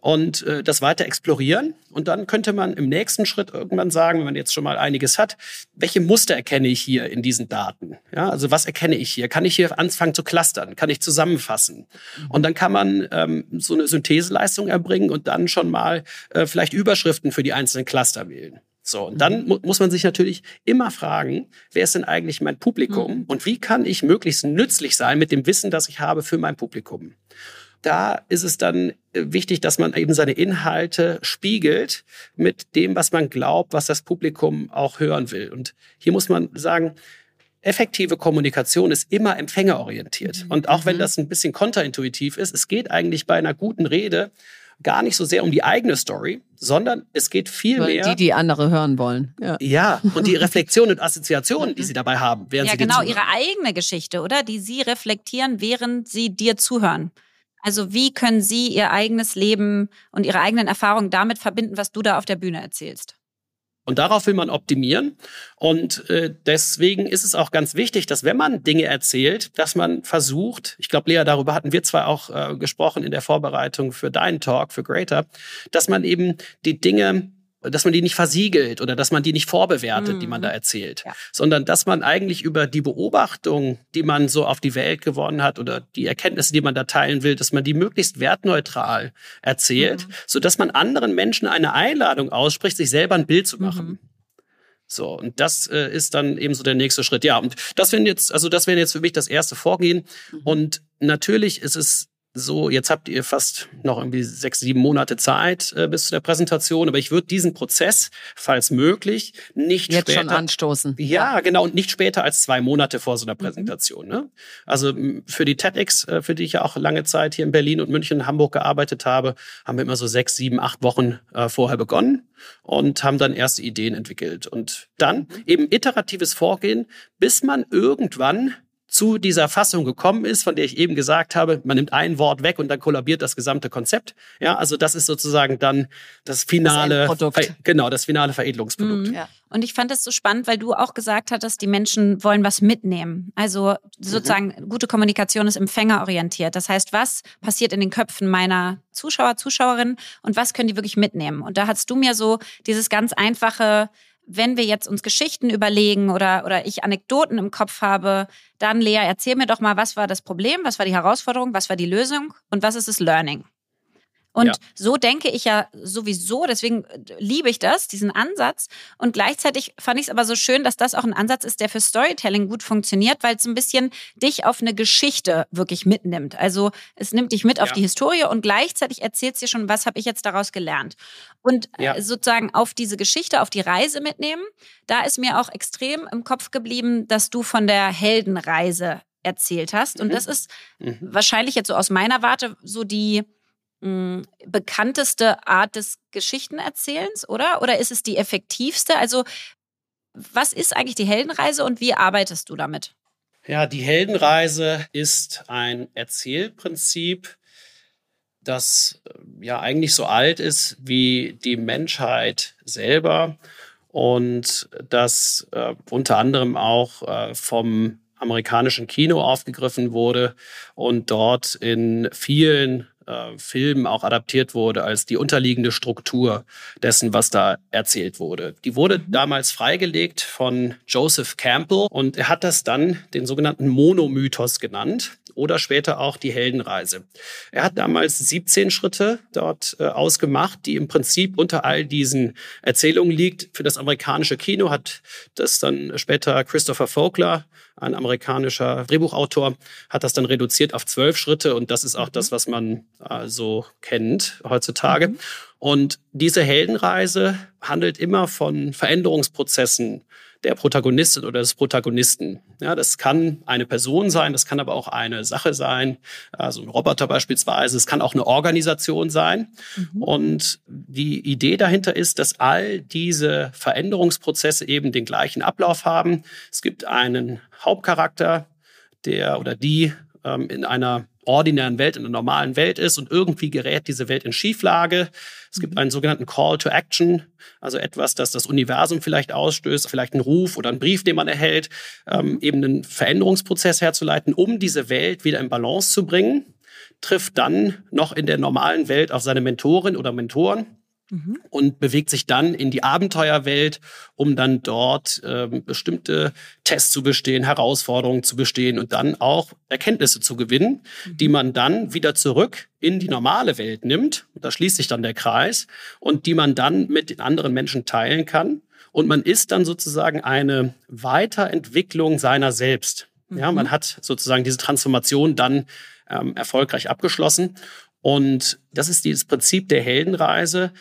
und äh, das weiter explorieren. Und dann könnte man im nächsten Schritt irgendwann sagen, wenn man jetzt schon mal einiges hat, welche Muster erkenne ich hier in diesen Daten? Ja, also was erkenne ich hier? Kann ich hier anfangen zu clustern? Kann ich zusammenfassen? Und dann kann man ähm, so eine Syntheseleistung erbringen und dann schon mal äh, vielleicht Überschriften für die einzelnen Cluster wählen. So, und dann mhm. mu muss man sich natürlich immer fragen, wer ist denn eigentlich mein Publikum mhm. und wie kann ich möglichst nützlich sein mit dem Wissen, das ich habe für mein Publikum. Da ist es dann äh, wichtig, dass man eben seine Inhalte spiegelt mit dem, was man glaubt, was das Publikum auch hören will. Und hier muss man sagen, effektive Kommunikation ist immer empfängerorientiert. Mhm. Und auch wenn mhm. das ein bisschen kontraintuitiv ist, es geht eigentlich bei einer guten Rede gar nicht so sehr um die eigene Story, sondern es geht viel Weil mehr. Die, die andere hören wollen. Ja, ja und die Reflexion und Assoziationen, die sie dabei haben, während ja, sie genau, ihre eigene Geschichte, oder? Die sie reflektieren, während sie dir zuhören. Also wie können sie ihr eigenes Leben und ihre eigenen Erfahrungen damit verbinden, was du da auf der Bühne erzählst? Und darauf will man optimieren. Und äh, deswegen ist es auch ganz wichtig, dass wenn man Dinge erzählt, dass man versucht, ich glaube, Lea, darüber hatten wir zwar auch äh, gesprochen in der Vorbereitung für deinen Talk, für Greater, dass man eben die Dinge dass man die nicht versiegelt oder dass man die nicht vorbewertet, mhm. die man da mhm. erzählt, ja. sondern dass man eigentlich über die Beobachtung, die man so auf die Welt gewonnen hat oder die Erkenntnisse, die man da teilen will, dass man die möglichst wertneutral erzählt, mhm. so dass man anderen Menschen eine Einladung ausspricht, sich selber ein Bild zu machen. Mhm. So, und das äh, ist dann eben so der nächste Schritt. Ja, und das wäre jetzt, also das wäre jetzt für mich das erste Vorgehen. Mhm. Und natürlich ist es so, jetzt habt ihr fast noch irgendwie sechs, sieben Monate Zeit äh, bis zu der Präsentation, aber ich würde diesen Prozess, falls möglich, nicht jetzt später, schon anstoßen. Ja, ja, genau, und nicht später als zwei Monate vor so einer mhm. Präsentation. Mhm. Ne? Also für die TEDx, äh, für die ich ja auch lange Zeit hier in Berlin und München und Hamburg gearbeitet habe, haben wir immer so sechs, sieben, acht Wochen äh, vorher begonnen und haben dann erste Ideen entwickelt. Und dann mhm. eben iteratives Vorgehen, bis man irgendwann zu dieser Fassung gekommen ist, von der ich eben gesagt habe, man nimmt ein Wort weg und dann kollabiert das gesamte Konzept. Ja, also das ist sozusagen dann das finale, das genau, das finale Veredelungsprodukt. Mhm. Ja. Und ich fand das so spannend, weil du auch gesagt hattest, die Menschen wollen was mitnehmen. Also sozusagen mhm. gute Kommunikation ist empfängerorientiert. Das heißt, was passiert in den Köpfen meiner Zuschauer, Zuschauerinnen und was können die wirklich mitnehmen? Und da hast du mir so dieses ganz einfache wenn wir jetzt uns Geschichten überlegen oder, oder ich Anekdoten im Kopf habe, dann Lea, erzähl mir doch mal, was war das Problem, was war die Herausforderung, was war die Lösung und was ist das Learning? Und ja. so denke ich ja sowieso, deswegen äh, liebe ich das, diesen Ansatz. Und gleichzeitig fand ich es aber so schön, dass das auch ein Ansatz ist, der für Storytelling gut funktioniert, weil es ein bisschen dich auf eine Geschichte wirklich mitnimmt. Also es nimmt dich mit ja. auf die Historie und gleichzeitig erzählt es dir schon, was habe ich jetzt daraus gelernt. Und äh, ja. sozusagen auf diese Geschichte, auf die Reise mitnehmen, da ist mir auch extrem im Kopf geblieben, dass du von der Heldenreise erzählt hast. Und mhm. das ist mhm. wahrscheinlich jetzt so aus meiner Warte so die mh, bekannteste Art des Geschichtenerzählens, oder? Oder ist es die effektivste? Also, was ist eigentlich die Heldenreise und wie arbeitest du damit? Ja, die Heldenreise ist ein Erzählprinzip, das äh, ja eigentlich so alt ist wie die Menschheit selber und das äh, unter anderem auch äh, vom amerikanischen Kino aufgegriffen wurde und dort in vielen äh, Film auch adaptiert wurde als die unterliegende Struktur dessen, was da erzählt wurde. Die wurde mhm. damals freigelegt von Joseph Campbell und er hat das dann den sogenannten Monomythos genannt. Oder später auch die Heldenreise. Er hat damals 17 Schritte dort äh, ausgemacht, die im Prinzip unter all diesen Erzählungen liegt. Für das amerikanische Kino hat das dann später Christopher Vogler ein amerikanischer Drehbuchautor, hat das dann reduziert auf zwölf Schritte und das ist auch mhm. das, was man äh, so kennt heutzutage. Mhm. Und diese Heldenreise handelt immer von Veränderungsprozessen der Protagonistin oder des Protagonisten. Ja, das kann eine Person sein, das kann aber auch eine Sache sein, also ein Roboter beispielsweise, es kann auch eine Organisation sein. Mhm. Und die Idee dahinter ist, dass all diese Veränderungsprozesse eben den gleichen Ablauf haben. Es gibt einen Hauptcharakter, der oder die ähm, in einer ordinären Welt, in einer normalen Welt ist und irgendwie gerät diese Welt in Schieflage. Es gibt mhm. einen sogenannten Call to Action, also etwas, das das Universum vielleicht ausstößt, vielleicht einen Ruf oder einen Brief, den man erhält, ähm, mhm. eben einen Veränderungsprozess herzuleiten, um diese Welt wieder in Balance zu bringen, trifft dann noch in der normalen Welt auf seine Mentorin oder Mentoren Mhm. und bewegt sich dann in die Abenteuerwelt, um dann dort ähm, bestimmte Tests zu bestehen, Herausforderungen zu bestehen und dann auch Erkenntnisse zu gewinnen, mhm. die man dann wieder zurück in die normale Welt nimmt. Da schließt sich dann der Kreis und die man dann mit den anderen Menschen teilen kann. Und man ist dann sozusagen eine Weiterentwicklung seiner selbst. Mhm. Ja, man hat sozusagen diese Transformation dann ähm, erfolgreich abgeschlossen. Und das ist dieses Prinzip der Heldenreise.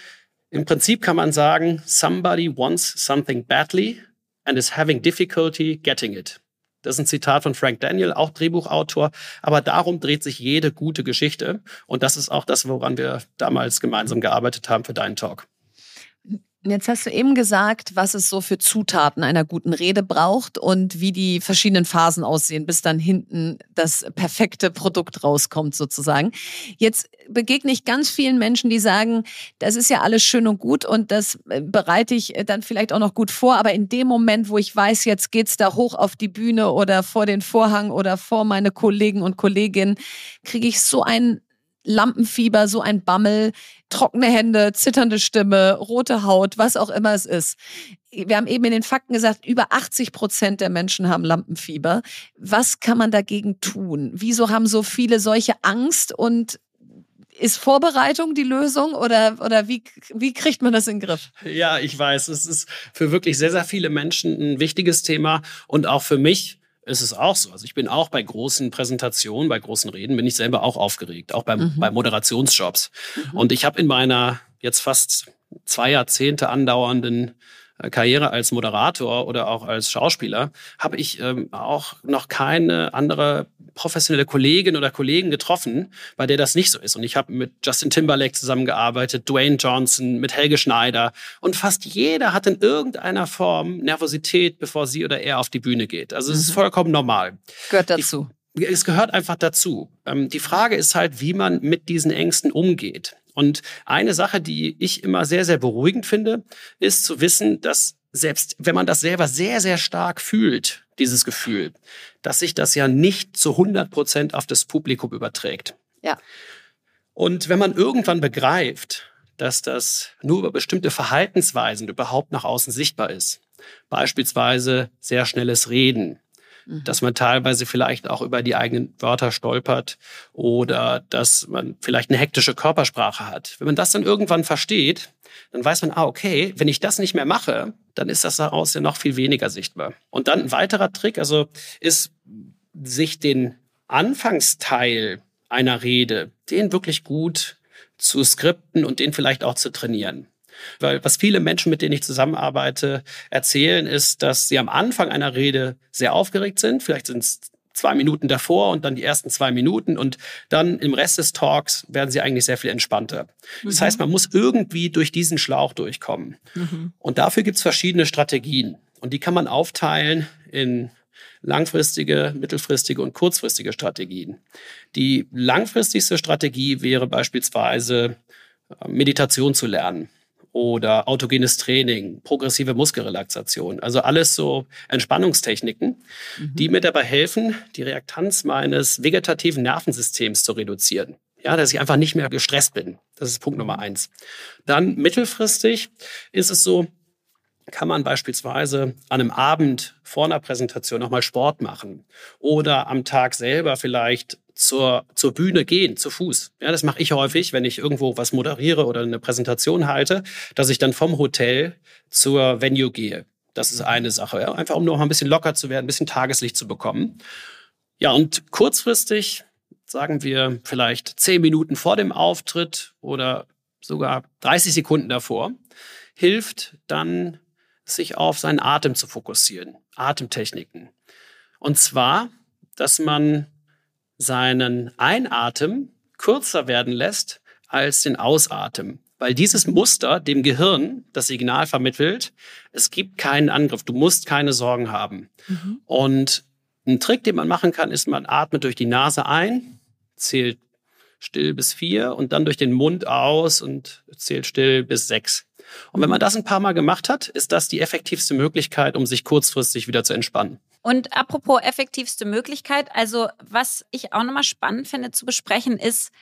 Im Prinzip kann man sagen, somebody wants something badly and is having difficulty getting it. Das ist ein Zitat von Frank Daniel, auch Drehbuchautor. Aber darum dreht sich jede gute Geschichte. Und das ist auch das, woran wir damals gemeinsam gearbeitet haben für deinen Talk. Jetzt hast du eben gesagt, was es so für Zutaten einer guten Rede braucht und wie die verschiedenen Phasen aussehen, bis dann hinten das perfekte Produkt rauskommt sozusagen. Jetzt begegne ich ganz vielen Menschen, die sagen, das ist ja alles schön und gut und das äh, bereite ich dann vielleicht auch noch gut vor, aber in dem Moment, wo ich weiß, jetzt geht's da hoch auf die Bühne oder vor den Vorhang oder vor meine Kollegen und Kolleginnen, kriege ich so ein Lampenfieber, so ein Bammel, trockene Hände, zitternde Stimme, rote Haut, was auch immer es ist. Wir haben eben in den Fakten gesagt, über 80 Prozent der Menschen haben Lampenfieber. Was kann man dagegen tun? Wieso haben so viele solche Angst und ist Vorbereitung die Lösung oder, oder wie, wie kriegt man das in den Griff? Ja, ich weiß, es ist für wirklich sehr, sehr viele Menschen ein wichtiges Thema und auch für mich ist es auch so. Also ich bin auch bei großen Präsentationen, bei großen Reden, bin ich selber auch aufgeregt, auch beim, mhm. bei Moderationsjobs. Mhm. Und ich habe in meiner jetzt fast zwei Jahrzehnte andauernden Karriere als Moderator oder auch als Schauspieler habe ich ähm, auch noch keine andere professionelle Kollegin oder Kollegen getroffen, bei der das nicht so ist. Und ich habe mit Justin Timberlake zusammengearbeitet, Dwayne Johnson, mit Helge Schneider und fast jeder hat in irgendeiner Form Nervosität, bevor sie oder er auf die Bühne geht. Also es mhm. ist vollkommen normal. Gehört dazu. Ich, es gehört einfach dazu. Ähm, die Frage ist halt, wie man mit diesen Ängsten umgeht. Und eine Sache, die ich immer sehr, sehr beruhigend finde, ist zu wissen, dass selbst wenn man das selber sehr, sehr stark fühlt, dieses Gefühl, dass sich das ja nicht zu 100 Prozent auf das Publikum überträgt. Ja. Und wenn man irgendwann begreift, dass das nur über bestimmte Verhaltensweisen überhaupt nach außen sichtbar ist, beispielsweise sehr schnelles Reden, Mhm. dass man teilweise vielleicht auch über die eigenen Wörter stolpert oder dass man vielleicht eine hektische Körpersprache hat. Wenn man das dann irgendwann versteht, dann weiß man, ah, okay, wenn ich das nicht mehr mache, dann ist das daraus ja noch viel weniger sichtbar. Und dann ein weiterer Trick, also ist, sich den Anfangsteil einer Rede, den wirklich gut zu skripten und den vielleicht auch zu trainieren. Weil was viele Menschen, mit denen ich zusammenarbeite, erzählen, ist, dass sie am Anfang einer Rede sehr aufgeregt sind. Vielleicht sind es zwei Minuten davor und dann die ersten zwei Minuten und dann im Rest des Talks werden sie eigentlich sehr viel entspannter. Mhm. Das heißt, man muss irgendwie durch diesen Schlauch durchkommen. Mhm. Und dafür gibt es verschiedene Strategien. Und die kann man aufteilen in langfristige, mittelfristige und kurzfristige Strategien. Die langfristigste Strategie wäre beispielsweise äh, Meditation zu lernen oder autogenes Training, progressive Muskelrelaxation. Also alles so Entspannungstechniken, mhm. die mir dabei helfen, die Reaktanz meines vegetativen Nervensystems zu reduzieren. Ja, dass ich einfach nicht mehr gestresst bin. Das ist Punkt Nummer eins. Dann mittelfristig ist es so, kann man beispielsweise an einem Abend vor einer Präsentation nochmal Sport machen oder am Tag selber vielleicht zur, zur Bühne gehen, zu Fuß. Ja, das mache ich häufig, wenn ich irgendwo was moderiere oder eine Präsentation halte, dass ich dann vom Hotel zur Venue gehe. Das ist eine Sache. Ja? Einfach um noch ein bisschen locker zu werden, ein bisschen Tageslicht zu bekommen. Ja, und kurzfristig, sagen wir vielleicht zehn Minuten vor dem Auftritt oder sogar 30 Sekunden davor, hilft dann, sich auf seinen Atem zu fokussieren. Atemtechniken. Und zwar, dass man seinen Einatmen kürzer werden lässt als den Ausatmen. Weil dieses Muster dem Gehirn das Signal vermittelt, es gibt keinen Angriff, du musst keine Sorgen haben. Mhm. Und ein Trick, den man machen kann, ist, man atmet durch die Nase ein, zählt still bis vier und dann durch den Mund aus und zählt still bis sechs. Und wenn man das ein paar Mal gemacht hat, ist das die effektivste Möglichkeit, um sich kurzfristig wieder zu entspannen. Und apropos effektivste Möglichkeit, also was ich auch nochmal spannend finde zu besprechen, ist,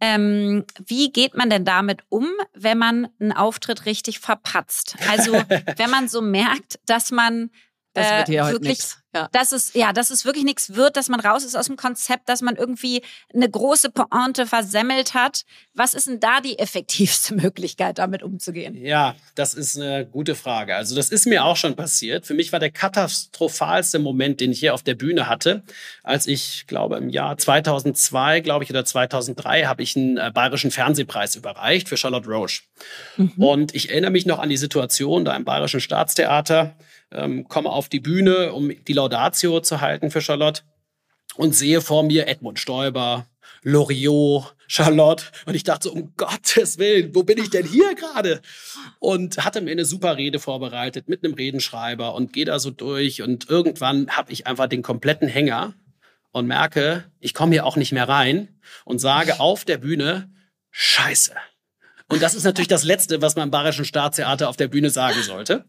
ähm, wie geht man denn damit um, wenn man einen Auftritt richtig verpatzt? Also wenn man so merkt, dass man das äh, heute nichts. Ja. Dass es, ja, dass es wirklich nichts wird, dass man raus ist aus dem Konzept, dass man irgendwie eine große Pointe versemmelt hat. Was ist denn da die effektivste Möglichkeit, damit umzugehen? Ja, das ist eine gute Frage. Also, das ist mir auch schon passiert. Für mich war der katastrophalste Moment, den ich hier auf der Bühne hatte, als ich, glaube, im Jahr 2002, glaube ich, oder 2003, habe ich einen äh, bayerischen Fernsehpreis überreicht für Charlotte Roche. Mhm. Und ich erinnere mich noch an die Situation da im Bayerischen Staatstheater ähm, komme auf die Bühne, um die Laudatio zu halten für Charlotte und sehe vor mir Edmund Stoiber, Loriot, Charlotte. Und ich dachte so, um Gottes Willen, wo bin ich denn hier gerade? Und hatte mir eine super Rede vorbereitet mit einem Redenschreiber und gehe da so durch. Und irgendwann habe ich einfach den kompletten Hänger und merke, ich komme hier auch nicht mehr rein und sage auf der Bühne, Scheiße. Und das ist natürlich das Letzte, was man im Bayerischen Staatstheater auf der Bühne sagen sollte.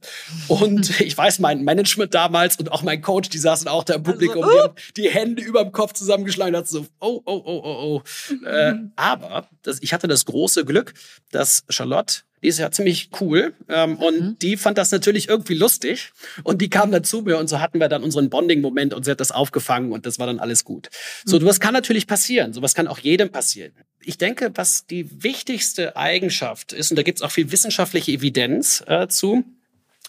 Und ich weiß, mein Management damals und auch mein Coach, die saßen auch da im Publikum, also, uh. die, die, Hände über dem Kopf zusammengeschlagen und so, oh, oh, oh, oh, oh. Äh, aber das, ich hatte das große Glück, dass Charlotte die ist ja ziemlich cool. Ähm, und mhm. die fand das natürlich irgendwie lustig. Und die kam dann zu mir und so hatten wir dann unseren Bonding-Moment und sie hat das aufgefangen und das war dann alles gut. Mhm. So, was kann natürlich passieren. So was kann auch jedem passieren. Ich denke, was die wichtigste Eigenschaft ist, und da gibt es auch viel wissenschaftliche Evidenz äh, zu,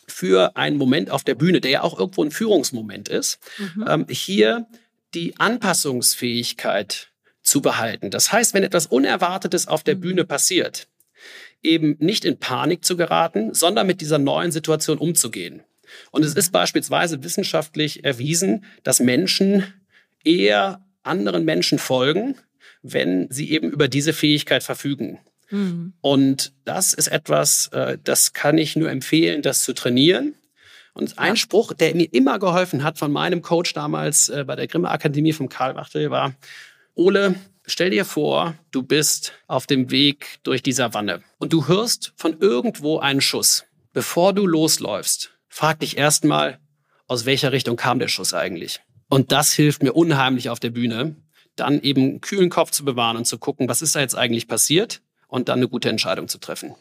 für einen Moment auf der Bühne, der ja auch irgendwo ein Führungsmoment ist, mhm. ähm, hier die Anpassungsfähigkeit zu behalten. Das heißt, wenn etwas Unerwartetes auf der mhm. Bühne passiert, eben nicht in Panik zu geraten, sondern mit dieser neuen Situation umzugehen. Und es ist beispielsweise wissenschaftlich erwiesen, dass Menschen eher anderen Menschen folgen, wenn sie eben über diese Fähigkeit verfügen. Mhm. Und das ist etwas, äh, das kann ich nur empfehlen, das zu trainieren. Und ein Spruch, der mir immer geholfen hat von meinem Coach damals äh, bei der Grimme Akademie von Karl Wachtel war, Ole, Stell dir vor, du bist auf dem Weg durch die Savanne und du hörst von irgendwo einen Schuss. Bevor du losläufst, frag dich erstmal, aus welcher Richtung kam der Schuss eigentlich? Und das hilft mir unheimlich auf der Bühne, dann eben einen kühlen Kopf zu bewahren und zu gucken, was ist da jetzt eigentlich passiert und dann eine gute Entscheidung zu treffen.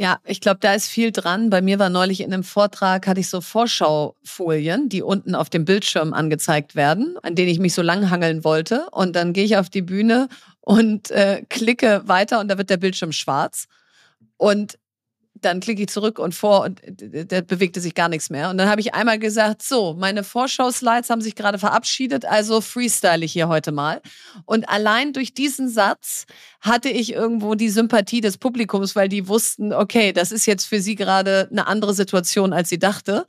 Ja, ich glaube, da ist viel dran. Bei mir war neulich in einem Vortrag, hatte ich so Vorschaufolien, die unten auf dem Bildschirm angezeigt werden, an denen ich mich so langhangeln wollte. Und dann gehe ich auf die Bühne und äh, klicke weiter und da wird der Bildschirm schwarz. Und dann klicke ich zurück und vor und der bewegte sich gar nichts mehr. Und dann habe ich einmal gesagt, so, meine Vorschau-Slides haben sich gerade verabschiedet, also freestyle ich hier heute mal. Und allein durch diesen Satz hatte ich irgendwo die Sympathie des Publikums, weil die wussten, okay, das ist jetzt für sie gerade eine andere Situation, als sie dachte.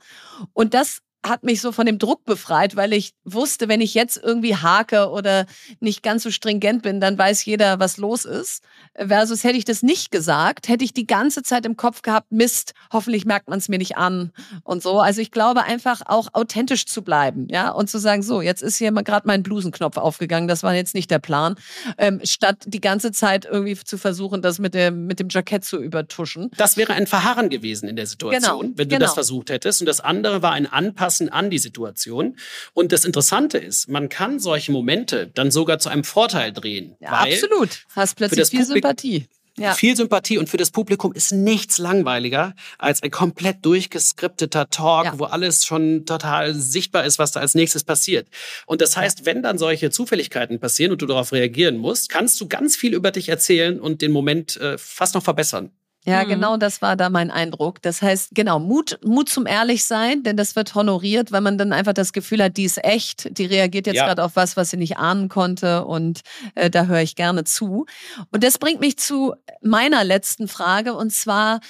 Und das hat mich so von dem Druck befreit, weil ich wusste, wenn ich jetzt irgendwie hake oder nicht ganz so stringent bin, dann weiß jeder, was los ist. Versus hätte ich das nicht gesagt, hätte ich die ganze Zeit im Kopf gehabt, Mist, hoffentlich merkt man es mir nicht an und so. Also ich glaube einfach auch authentisch zu bleiben, ja, und zu sagen, so, jetzt ist hier mal gerade mein Blusenknopf aufgegangen, das war jetzt nicht der Plan, ähm, statt die ganze Zeit irgendwie zu versuchen, das mit dem, mit dem Jackett zu übertuschen. Das wäre ein Verharren gewesen in der Situation, genau, wenn du genau. das versucht hättest. Und das andere war ein Anpassen anpassen an die Situation. Und das Interessante ist, man kann solche Momente dann sogar zu einem Vorteil drehen. Ja, absolut. Hast plötzlich viel Sympathie. Ja. Viel Sympathie und für das Publikum ist nichts langweiliger als ein komplett durchgeskripteter Talk, ja. wo alles schon total sichtbar ist, was da als nächstes passiert. Und das heißt, wenn dann solche Zufälligkeiten passieren und du darauf reagieren musst, kannst du ganz viel über dich erzählen und den Moment äh, fast noch verbessern. Ja, mhm. genau das war da mein Eindruck. Das heißt, genau, Mut, Mut zum Ehrlichsein, denn das wird honoriert, weil man dann einfach das Gefühl hat, die ist echt, die reagiert jetzt ja. gerade auf was, was sie nicht ahnen konnte und äh, da höre ich gerne zu. Und das bringt mich zu meiner letzten Frage und zwar,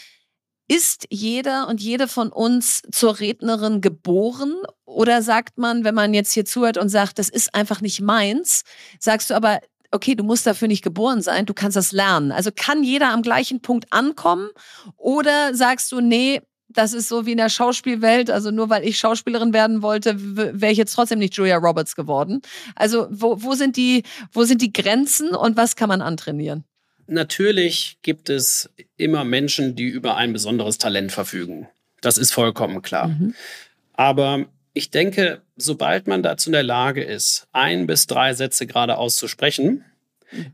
ist jeder und jede von uns zur Rednerin geboren? Oder sagt man, wenn man jetzt hier zuhört und sagt, das ist einfach nicht meins, sagst du aber, okay, du musst dafür nicht geboren sein, du kannst das lernen. Also kann jeder am gleichen Punkt ankommen oder sagst du, nee, das ist so wie in der Schauspielwelt, also nur weil ich Schauspielerin werden wollte, wäre ich jetzt trotzdem nicht Julia Roberts geworden. Also wo, wo, sind die, wo sind die Grenzen und was kann man antrainieren? Natürlich gibt es immer Menschen, die über ein besonderes Talent verfügen. Das ist vollkommen klar. Mhm. Aber ich denke, sobald man dazu in der Lage ist, ein bis drei Sätze gerade auszusprechen,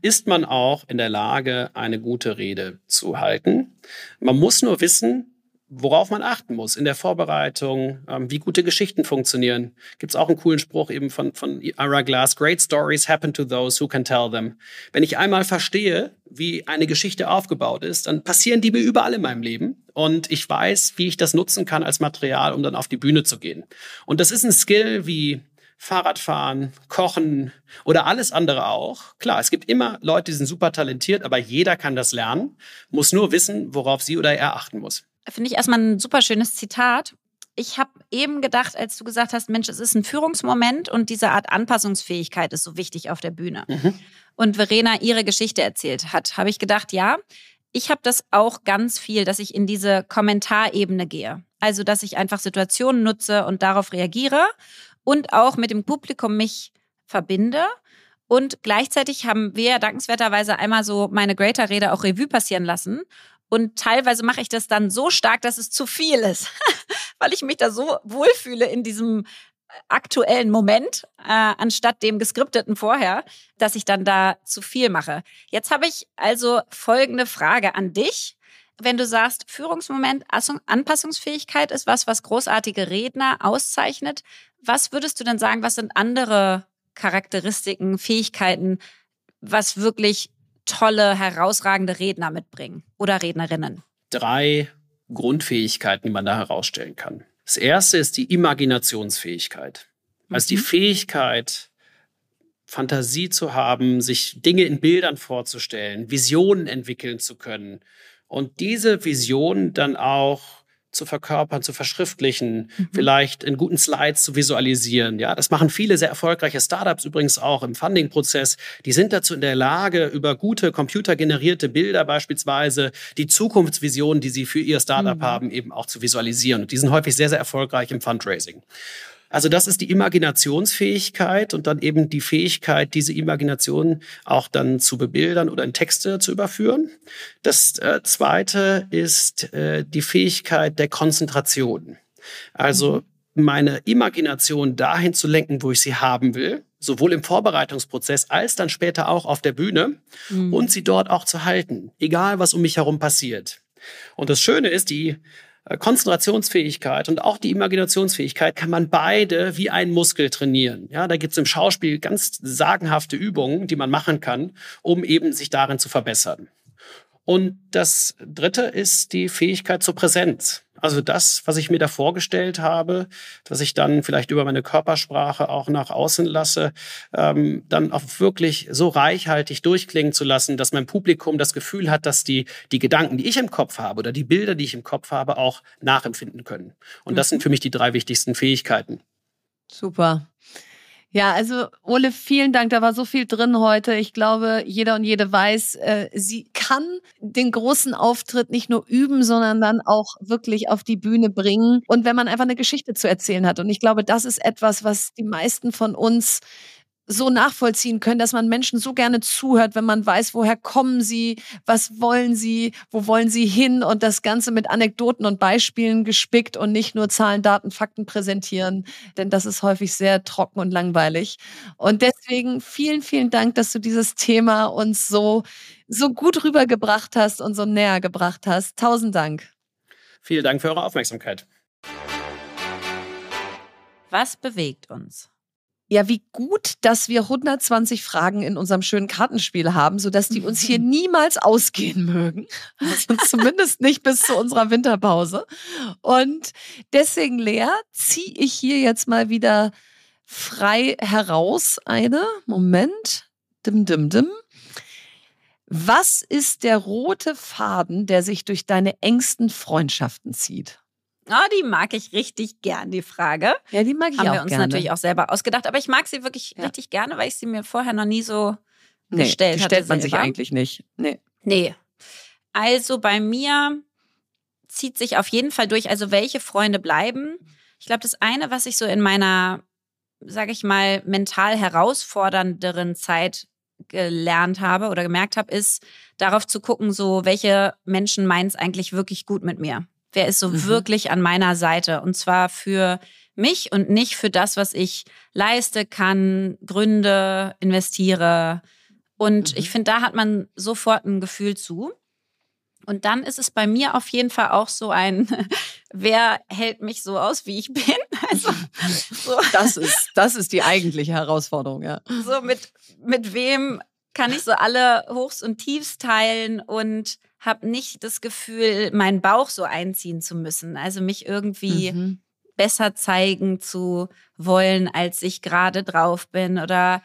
ist man auch in der Lage, eine gute Rede zu halten. Man muss nur wissen, worauf man achten muss in der Vorbereitung, ähm, wie gute Geschichten funktionieren. Gibt es auch einen coolen Spruch eben von, von Ira Glass, Great stories happen to those who can tell them. Wenn ich einmal verstehe, wie eine Geschichte aufgebaut ist, dann passieren die mir überall in meinem Leben und ich weiß, wie ich das nutzen kann als Material, um dann auf die Bühne zu gehen. Und das ist ein Skill wie Fahrradfahren, Kochen oder alles andere auch. Klar, es gibt immer Leute, die sind super talentiert, aber jeder kann das lernen, muss nur wissen, worauf sie oder er achten muss finde ich erstmal ein super schönes Zitat. Ich habe eben gedacht, als du gesagt hast, Mensch, es ist ein Führungsmoment und diese Art Anpassungsfähigkeit ist so wichtig auf der Bühne. Mhm. Und Verena ihre Geschichte erzählt hat, habe ich gedacht, ja, ich habe das auch ganz viel, dass ich in diese Kommentarebene gehe. Also, dass ich einfach Situationen nutze und darauf reagiere und auch mit dem Publikum mich verbinde. Und gleichzeitig haben wir dankenswerterweise einmal so meine Greater-Rede auch Revue passieren lassen. Und teilweise mache ich das dann so stark, dass es zu viel ist, weil ich mich da so wohlfühle in diesem aktuellen Moment, äh, anstatt dem geskripteten vorher, dass ich dann da zu viel mache. Jetzt habe ich also folgende Frage an dich. Wenn du sagst, Führungsmoment, Anpassungsfähigkeit ist was, was großartige Redner auszeichnet, was würdest du denn sagen, was sind andere Charakteristiken, Fähigkeiten, was wirklich tolle, herausragende Redner mitbringen oder Rednerinnen? Drei Grundfähigkeiten, die man da herausstellen kann. Das erste ist die Imaginationsfähigkeit. Also die mhm. Fähigkeit, Fantasie zu haben, sich Dinge in Bildern vorzustellen, Visionen entwickeln zu können und diese Visionen dann auch zu verkörpern, zu verschriftlichen, mhm. vielleicht in guten Slides zu visualisieren. Ja, das machen viele sehr erfolgreiche Startups übrigens auch im Funding-Prozess. Die sind dazu in der Lage, über gute computergenerierte Bilder beispielsweise die Zukunftsvisionen, die sie für ihr Startup mhm. haben, eben auch zu visualisieren. Und die sind häufig sehr, sehr erfolgreich im Fundraising. Also das ist die Imaginationsfähigkeit und dann eben die Fähigkeit, diese Imagination auch dann zu bebildern oder in Texte zu überführen. Das äh, zweite ist äh, die Fähigkeit der Konzentration. Also mhm. meine Imagination dahin zu lenken, wo ich sie haben will, sowohl im Vorbereitungsprozess als dann später auch auf der Bühne mhm. und sie dort auch zu halten, egal was um mich herum passiert. Und das Schöne ist, die Konzentrationsfähigkeit und auch die Imaginationsfähigkeit kann man beide wie ein Muskel trainieren. Ja, da gibt es im Schauspiel ganz sagenhafte Übungen, die man machen kann, um eben sich darin zu verbessern. Und das dritte ist die Fähigkeit zur Präsenz. Also das, was ich mir da vorgestellt habe, was ich dann vielleicht über meine Körpersprache auch nach außen lasse, ähm, dann auch wirklich so reichhaltig durchklingen zu lassen, dass mein Publikum das Gefühl hat, dass die, die Gedanken, die ich im Kopf habe oder die Bilder, die ich im Kopf habe, auch nachempfinden können. Und das sind mhm. für mich die drei wichtigsten Fähigkeiten. Super. Ja, also Ole, vielen Dank. Da war so viel drin heute. Ich glaube, jeder und jede weiß, äh, sie kann den großen Auftritt nicht nur üben, sondern dann auch wirklich auf die Bühne bringen. Und wenn man einfach eine Geschichte zu erzählen hat. Und ich glaube, das ist etwas, was die meisten von uns so nachvollziehen können, dass man Menschen so gerne zuhört, wenn man weiß, woher kommen sie, was wollen sie, wo wollen sie hin und das Ganze mit Anekdoten und Beispielen gespickt und nicht nur Zahlen, Daten, Fakten präsentieren, denn das ist häufig sehr trocken und langweilig. Und deswegen vielen, vielen Dank, dass du dieses Thema uns so, so gut rübergebracht hast und so näher gebracht hast. Tausend Dank. Vielen Dank für eure Aufmerksamkeit. Was bewegt uns? Ja, wie gut, dass wir 120 Fragen in unserem schönen Kartenspiel haben, sodass die uns hier niemals ausgehen mögen. Also zumindest nicht bis zu unserer Winterpause. Und deswegen, Lea, ziehe ich hier jetzt mal wieder frei heraus eine. Moment. Dim, dim, dim. Was ist der rote Faden, der sich durch deine engsten Freundschaften zieht? Oh, die mag ich richtig gern, die Frage. Ja, die mag ich Haben auch wir uns gerne. natürlich auch selber ausgedacht. Aber ich mag sie wirklich Ja. richtig gerne, weil ich sie mir vorher noch nie so nee, gestellt die hatte stellt man sich selber. eigentlich nicht. Nee. Nee. Also bei mir zieht sich auf jeden Fall durch, also welche Freunde bleiben. Ich glaube, das eine, was ich so in meiner, sage ich mal, mental herausfordernderen Zeit gelernt habe oder gemerkt habe, ist darauf zu gucken, so welche Menschen meinen es eigentlich wirklich gut mit mir. Wer ist so Mhm. wirklich an meiner Seite? Und zwar für mich und nicht für das, was ich leiste, kann, gründe, investiere. Und Mhm. ich finde, da hat man sofort ein Gefühl zu. Und dann ist es bei mir auf jeden Fall auch so ein, wer hält mich so aus, wie ich bin? Also so, Das ist, das ist die eigentliche Herausforderung, ja. so mit, mit wem kann ich so alle Hochs und Tiefs teilen und habe nicht das Gefühl, meinen Bauch so einziehen zu müssen. Also mich irgendwie Mhm. besser zeigen zu wollen, als ich gerade drauf bin oder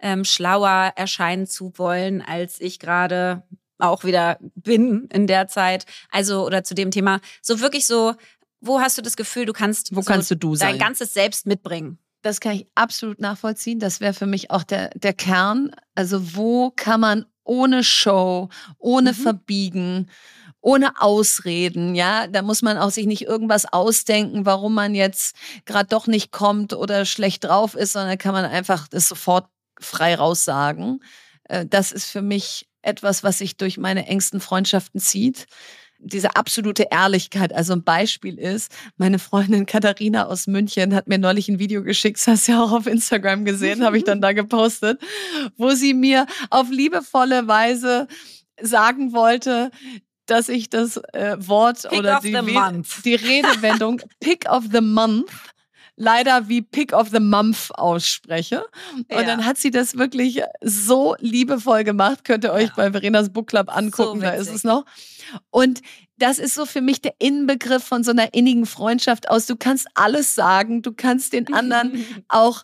ähm, schlauer erscheinen zu wollen, als ich gerade auch wieder bin in der Zeit. Also oder zu dem Thema. So wirklich so, wo hast du das Gefühl, du kannst, Wo so kannst du du dein sein? ganzes Selbst mitbringen? Das kann ich absolut nachvollziehen. Das wäre für mich auch der, der Kern. Also wo kann man ohne Show, ohne Mhm. Verbiegen, ohne Ausreden, ja, da muss man auch sich nicht irgendwas ausdenken, warum man jetzt gerade doch nicht kommt oder schlecht drauf ist, sondern kann man einfach das sofort frei raussagen. Äh, Das ist für mich etwas, was sich durch meine engsten Freundschaften zieht. Diese absolute Ehrlichkeit. Also ein Beispiel ist, meine Freundin Katharina aus München hat mir neulich ein Video geschickt, das hast du ja auch auf Instagram gesehen, habe ich dann da gepostet, wo sie mir auf liebevolle Weise sagen wollte, dass ich das äh, Wort Pick oder die, die Redewendung Pick of the Month leider wie Pick of the Month ausspreche. Und Ja. dann hat sie das wirklich so liebevoll gemacht. Könnt ihr euch Ja. bei Verenas Book Club angucken, da ist es noch. Und das ist so für mich der Inbegriff von so einer innigen Freundschaft aus. Du kannst alles sagen, du kannst den anderen auch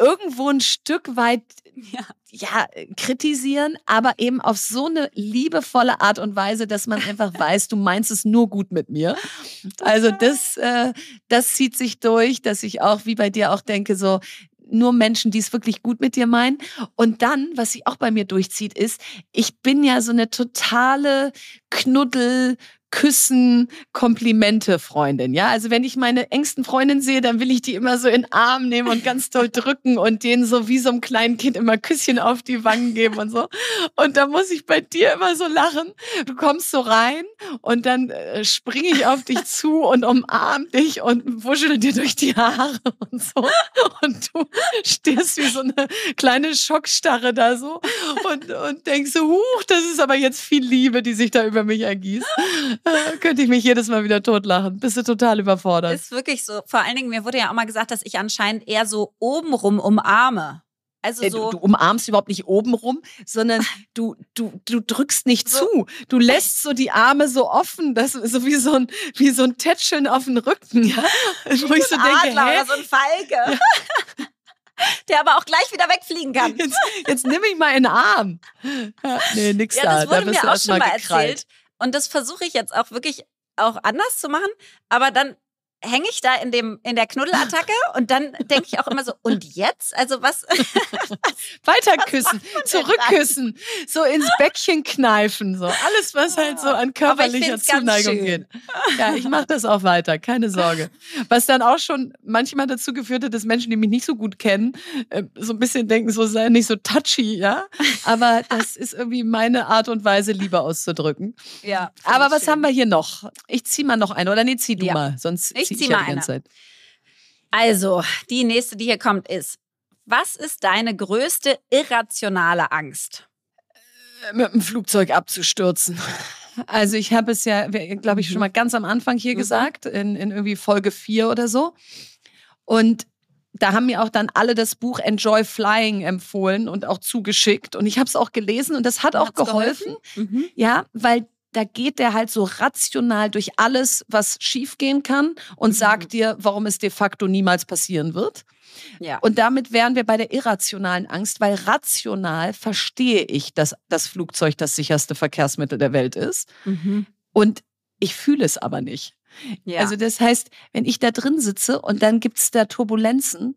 irgendwo ein Stück weit ja. Ja, kritisieren, aber eben auf so eine liebevolle Art und Weise, dass man einfach weiß, du meinst es nur gut mit mir. Also das, äh, das zieht sich durch, dass ich auch, wie bei dir auch denke, so nur Menschen, die es wirklich gut mit dir meinen. Und dann, was sich auch bei mir durchzieht, ist, ich bin ja so eine totale Knuddel, Küssen, Komplimente Freundin, ja? Also wenn ich meine engsten Freundin sehe, dann will ich die immer so in den Arm nehmen und ganz doll drücken und denen so wie so einem kleinen Kind immer Küsschen auf die Wangen geben und so. Und da muss ich bei dir immer so lachen. Du kommst so rein und dann äh, springe ich auf dich zu und umarm dich und wuschel dir durch die Haare und so. Und du stehst wie so eine kleine Schockstarre da so und, und denkst so, huch, das ist aber jetzt viel Liebe, die sich da über mich ergießt. Könnte ich mich jedes Mal wieder totlachen. Bist du total überfordert. Ist wirklich so. Vor allen Dingen, mir wurde ja auch mal gesagt, dass ich anscheinend eher so obenrum umarme. Also Äh, so. Du, du umarmst überhaupt nicht oben rum, sondern du, du, du drückst nicht So. zu. Du lässt so die Arme so offen, das ist so wie so ein, wie so ein Tätscheln auf den Rücken, ja. Wo ich so ein denke, Adler hä? oder so ein Falke. Der aber auch gleich wieder wegfliegen kann. Jetzt, jetzt nimm mich mal in den Arm. Ja, nee, nix Ja, da. das wurde da mir auch schon mal gekrallt. erzählt. Und das versuche ich jetzt auch wirklich auch anders zu machen. Aber dann hänge ich da in dem in der Knuddelattacke? Und dann denke ich auch immer so und jetzt? Also was weiter küssen zurückküssen so ins Bäckchen kneifen so. Alles was halt so an körperlicher Zuneigung geht. Ja ich mache das auch weiter keine Sorge. Was dann auch schon manchmal dazu geführt hat dass Menschen die mich nicht so gut kennen äh, so ein bisschen denken so sei nicht so touchy ja? Aber das ist irgendwie meine Art und Weise Liebe auszudrücken. Ja aber was schön. haben wir hier noch? Ich zieh mal noch eine oder nee zieh du ja. mal sonst ich zieh, mal eine Zeit. Also, die nächste, die hier kommt, ist: Was ist deine größte irrationale Angst? Äh, mit dem Flugzeug abzustürzen. Also ich habe es ja, glaube ich, schon mhm. mal ganz am Anfang hier mhm. gesagt, in, in irgendwie Folge 4 oder so. Und da haben mir auch dann alle das Buch Enjoy Flying empfohlen und auch zugeschickt. Und ich habe es auch gelesen und das hat auch geholfen. geholfen? Mhm. Ja, weil da geht der halt so rational durch alles, was schiefgehen kann und mhm. sagt dir, warum es de facto niemals passieren wird. Ja. Und damit wären wir bei der irrationalen Angst, weil rational verstehe ich, dass das Flugzeug das sicherste Verkehrsmittel der Welt ist. Mhm. Und ich fühle es aber nicht. Ja. Also das heißt, wenn ich da drin sitze und dann gibt es da Turbulenzen,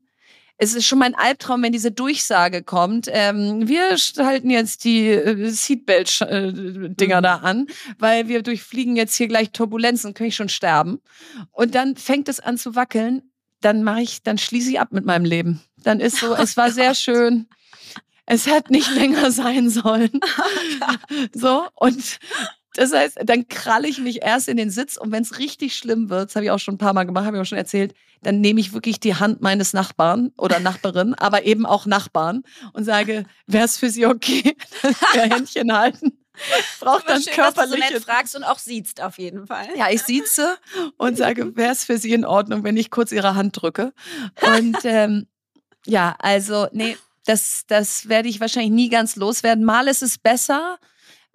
es ist schon mein Albtraum, wenn diese Durchsage kommt. Ähm, wir halten jetzt die äh, Seatbelt-Dinger mhm. da an, weil wir durchfliegen jetzt hier gleich Turbulenzen, kann ich schon sterben. Und dann fängt es an zu wackeln. Dann mache ich, dann schließe ich ab mit meinem Leben. Dann ist so, oh es war Gott. sehr schön. Es hat nicht länger sein sollen. So, und das heißt, dann kralle ich mich erst in den Sitz und wenn es richtig schlimm wird, das habe ich auch schon ein paar Mal gemacht, habe ich auch schon erzählt, dann nehme ich wirklich die Hand meines Nachbarn oder Nachbarin, aber eben auch Nachbarn und sage, wäre es für Sie okay, dass wir Händchen halten? Braucht dann schön, körperliche. Dass du so nett fragst und auch siehst auf jeden Fall. Ja, ich sieze und sage, wäre es für Sie in Ordnung, wenn ich kurz Ihre Hand drücke? Und ähm, ja, also nee, das, das werde ich wahrscheinlich nie ganz loswerden. Mal ist es besser,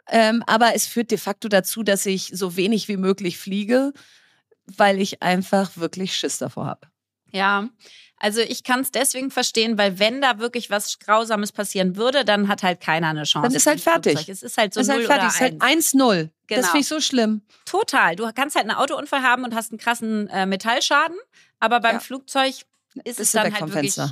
ähm, aber es führt de facto dazu, dass ich so wenig wie möglich fliege, weil ich einfach wirklich Schiss davor habe. Ja, also ich kann es deswegen verstehen, weil wenn da wirklich was Grausames passieren würde, dann hat halt keiner eine Chance. Dann ist halt fertig. Es ist halt so ist halt fertig. Es ist halt 1-0. Genau. Das finde ich so schlimm. Total. Du kannst halt einen Autounfall haben und hast einen krassen äh, Metallschaden, aber beim ja. Flugzeug ist es dann halt wirklich. Ja,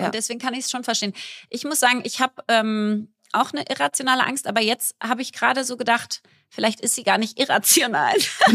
ja, und deswegen kann ich es schon verstehen. Ich muss sagen, ich habe ähm, auch eine irrationale Angst, aber jetzt habe ich gerade so gedacht, vielleicht ist sie gar nicht irrational.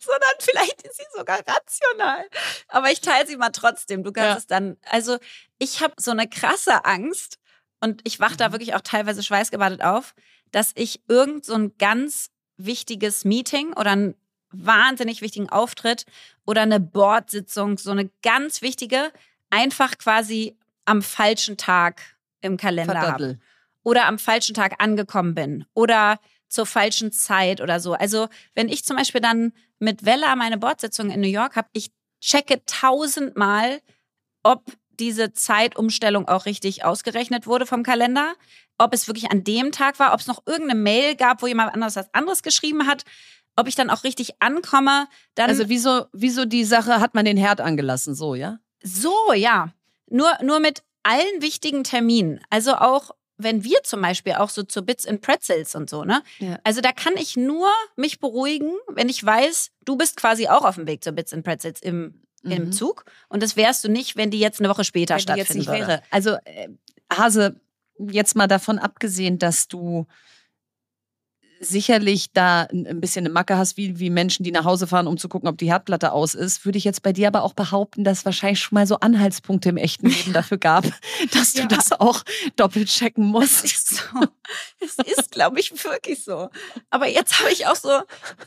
sondern vielleicht ist sie sogar rational. Aber ich teile sie mal trotzdem. Du kannst ja. es dann. Also, ich habe so eine krasse Angst und ich wache da mhm. wirklich auch teilweise schweißgebadet auf, dass ich irgend so ein ganz wichtiges Meeting oder einen wahnsinnig wichtigen Auftritt oder eine Boardsitzung, so eine ganz wichtige, einfach quasi am falschen Tag im Kalender habe. Oder am falschen Tag angekommen bin. Oder zur falschen Zeit oder so. Also wenn ich zum Beispiel dann mit Vella meine Bordsitzung in New York habe, ich checke tausendmal, ob diese Zeitumstellung auch richtig ausgerechnet wurde vom Kalender, ob es wirklich an dem Tag war, ob es noch irgendeine Mail gab, wo jemand anderes was anderes geschrieben hat, ob ich dann auch richtig ankomme. Dann also wieso, wieso die Sache hat man den Herd angelassen, so, ja? So, ja. Nur, nur mit allen wichtigen Terminen. Also auch wenn wir zum Beispiel auch so zu Bits and Pretzels und so, ne? Ja. Also da kann ich nur mich beruhigen, wenn ich weiß, du bist quasi auch auf dem Weg zu Bits and Pretzels im, mhm. im Zug. Und das wärst du nicht, wenn die jetzt eine Woche später wenn stattfinden würde. Wäre. Also äh, Hase, jetzt mal davon abgesehen, dass du sicherlich da ein bisschen eine Macke hast, wie, wie Menschen, die nach Hause fahren, um zu gucken, ob die Herdplatte aus ist, würde ich jetzt bei dir aber auch behaupten, dass es wahrscheinlich schon mal so Anhaltspunkte im echten Leben dafür gab, dass du ja. das auch doppelt checken musst. Es ist, so. es ist glaube ich, wirklich so. Aber jetzt habe ich auch so,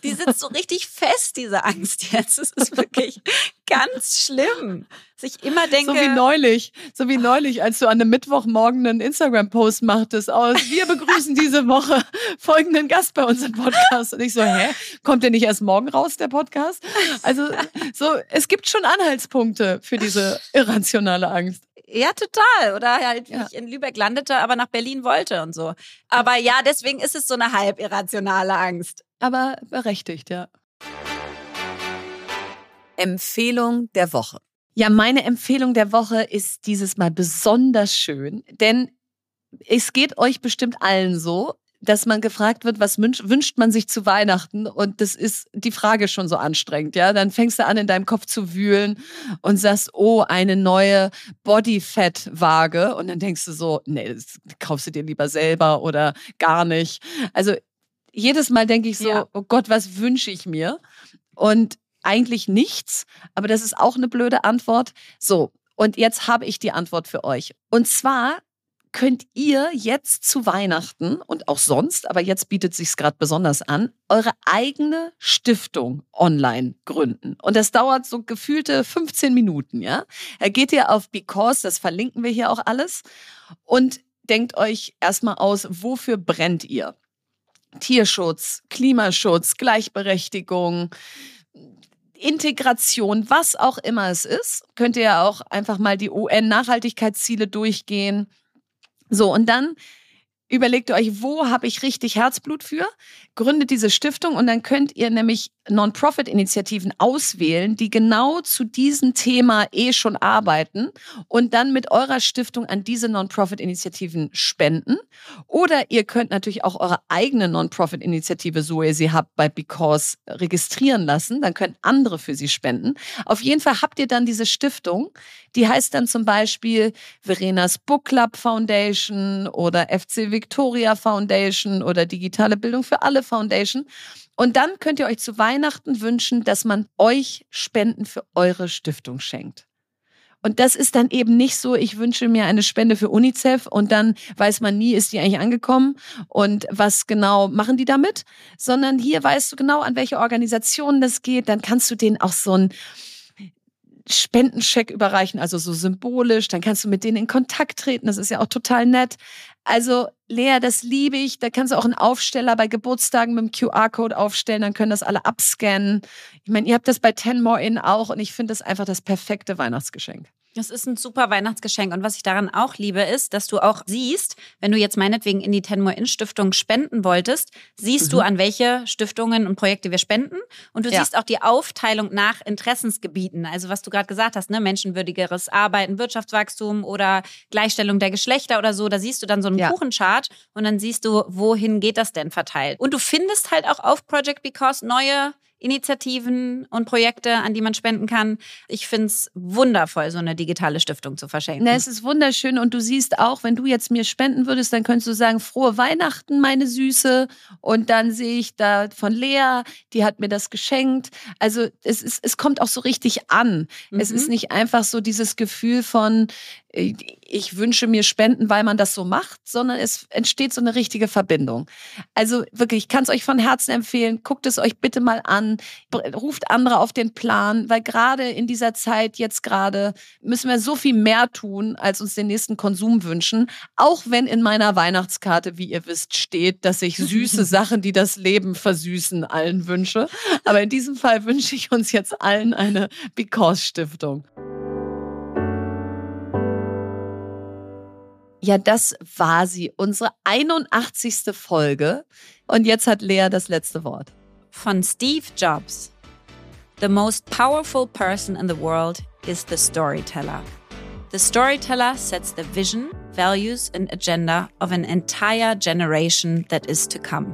die sitzt so richtig fest, diese Angst jetzt. Es ist wirklich ganz schlimm. Sich immer denke. So wie neulich, so wie neulich, als du an einem Mittwochmorgen einen Instagram-Post machtest aus, wir begrüßen diese Woche folgenden Gast bei uns im Podcast. Und ich so, hä? Kommt der nicht erst morgen raus, der Podcast? Also, so, es gibt schon Anhaltspunkte für diese irrationale Angst. Ja, total. Oder halt, wie ja. ich in Lübeck landete, aber nach Berlin wollte und so. Aber ja, deswegen ist es so eine halb irrationale Angst. Aber berechtigt, ja. Empfehlung der Woche. Ja, meine Empfehlung der Woche ist dieses Mal besonders schön, denn es geht euch bestimmt allen so. dass man gefragt wird, was wünscht man sich zu Weihnachten? Und das ist die Frage schon so anstrengend, ja. Dann fängst du an, in deinem Kopf zu wühlen und sagst, oh, eine neue Bodyfat-Waage. Und dann denkst du so, nee, das kaufst du dir lieber selber oder gar nicht. Also jedes Mal denke ich so, ja. oh Gott, was wünsche ich mir? Und eigentlich nichts, aber das ist auch eine blöde Antwort. So, und jetzt habe ich die Antwort für euch. Und zwar könnt ihr jetzt zu Weihnachten und auch sonst, aber jetzt bietet sich gerade besonders an, eure eigene Stiftung online gründen. Und das dauert so gefühlte 15 Minuten, ja? Da geht ihr auf Because, das verlinken wir hier auch alles und denkt euch erstmal aus, wofür brennt ihr? Tierschutz, Klimaschutz, Gleichberechtigung, Integration, was auch immer es ist, könnt ihr ja auch einfach mal die UN-Nachhaltigkeitsziele durchgehen. So, und dann überlegt ihr euch, wo habe ich richtig Herzblut für? Gründet diese Stiftung und dann könnt ihr nämlich Non-Profit-Initiativen auswählen, die genau zu diesem Thema eh schon arbeiten und dann mit eurer Stiftung an diese Non-Profit-Initiativen spenden. Oder ihr könnt natürlich auch eure eigene Non-Profit-Initiative, so ihr sie habt, bei Because registrieren lassen. Dann können andere für sie spenden. Auf jeden Fall habt ihr dann diese Stiftung, die heißt dann zum Beispiel Verenas Book Club Foundation oder FC Victoria Foundation oder Digitale Bildung für alle Foundation. Und dann könnt ihr euch zu Weihnachten wünschen, dass man euch Spenden für eure Stiftung schenkt. Und das ist dann eben nicht so, ich wünsche mir eine Spende für UNICEF und dann weiß man nie, ist die eigentlich angekommen und was genau machen die damit, sondern hier weißt du genau, an welche Organisationen das geht. Dann kannst du denen auch so ein Spendencheck überreichen, also so symbolisch. Dann kannst du mit denen in Kontakt treten. Das ist ja auch total nett. Also Lea, das liebe ich. Da kannst du auch einen Aufsteller bei Geburtstagen mit dem QR-Code aufstellen, dann können das alle abscannen. Ich meine, ihr habt das bei Ten More In auch und ich finde das einfach das perfekte Weihnachtsgeschenk. Das ist ein super Weihnachtsgeschenk. Und was ich daran auch liebe, ist, dass du auch siehst, wenn du jetzt meinetwegen in die Tenmore In Stiftung spenden wolltest, siehst mhm. du, an welche Stiftungen und Projekte wir spenden. Und du ja. siehst auch die Aufteilung nach Interessensgebieten. Also was du gerade gesagt hast, ne, menschenwürdigeres Arbeiten, Wirtschaftswachstum oder Gleichstellung der Geschlechter oder so. Da siehst du dann so einen ja. Kuchenchart und dann siehst du, wohin geht das denn verteilt. Und du findest halt auch auf Project Because neue Initiativen und Projekte, an die man spenden kann. Ich finde es wundervoll, so eine digitale Stiftung zu verschenken. Na, es ist wunderschön und du siehst auch, wenn du jetzt mir spenden würdest, dann könntest du sagen, frohe Weihnachten, meine Süße. Und dann sehe ich da von Lea, die hat mir das geschenkt. Also es, ist, es kommt auch so richtig an. Mhm. Es ist mhm. nicht einfach so dieses Gefühl von, ich wünsche mir Spenden, weil man das so macht, sondern es entsteht so eine richtige Verbindung. Also wirklich, ich kann es euch von Herzen empfehlen. Guckt es euch bitte mal an. Ruft andere auf den Plan, weil gerade in dieser Zeit jetzt gerade müssen wir so viel mehr tun, als uns den nächsten Konsum wünschen. Auch wenn in meiner Weihnachtskarte, wie ihr wisst, steht, dass ich süße Sachen, die das Leben versüßen, allen wünsche. Aber in diesem Fall wünsche ich uns jetzt allen eine Because Ja, das war sie, unsere 81. Folge. Und jetzt hat Lea das letzte Wort. Von Steve Jobs. The most powerful person in the world is the storyteller. The storyteller sets the vision, values, and agenda of an entire generation that is to come.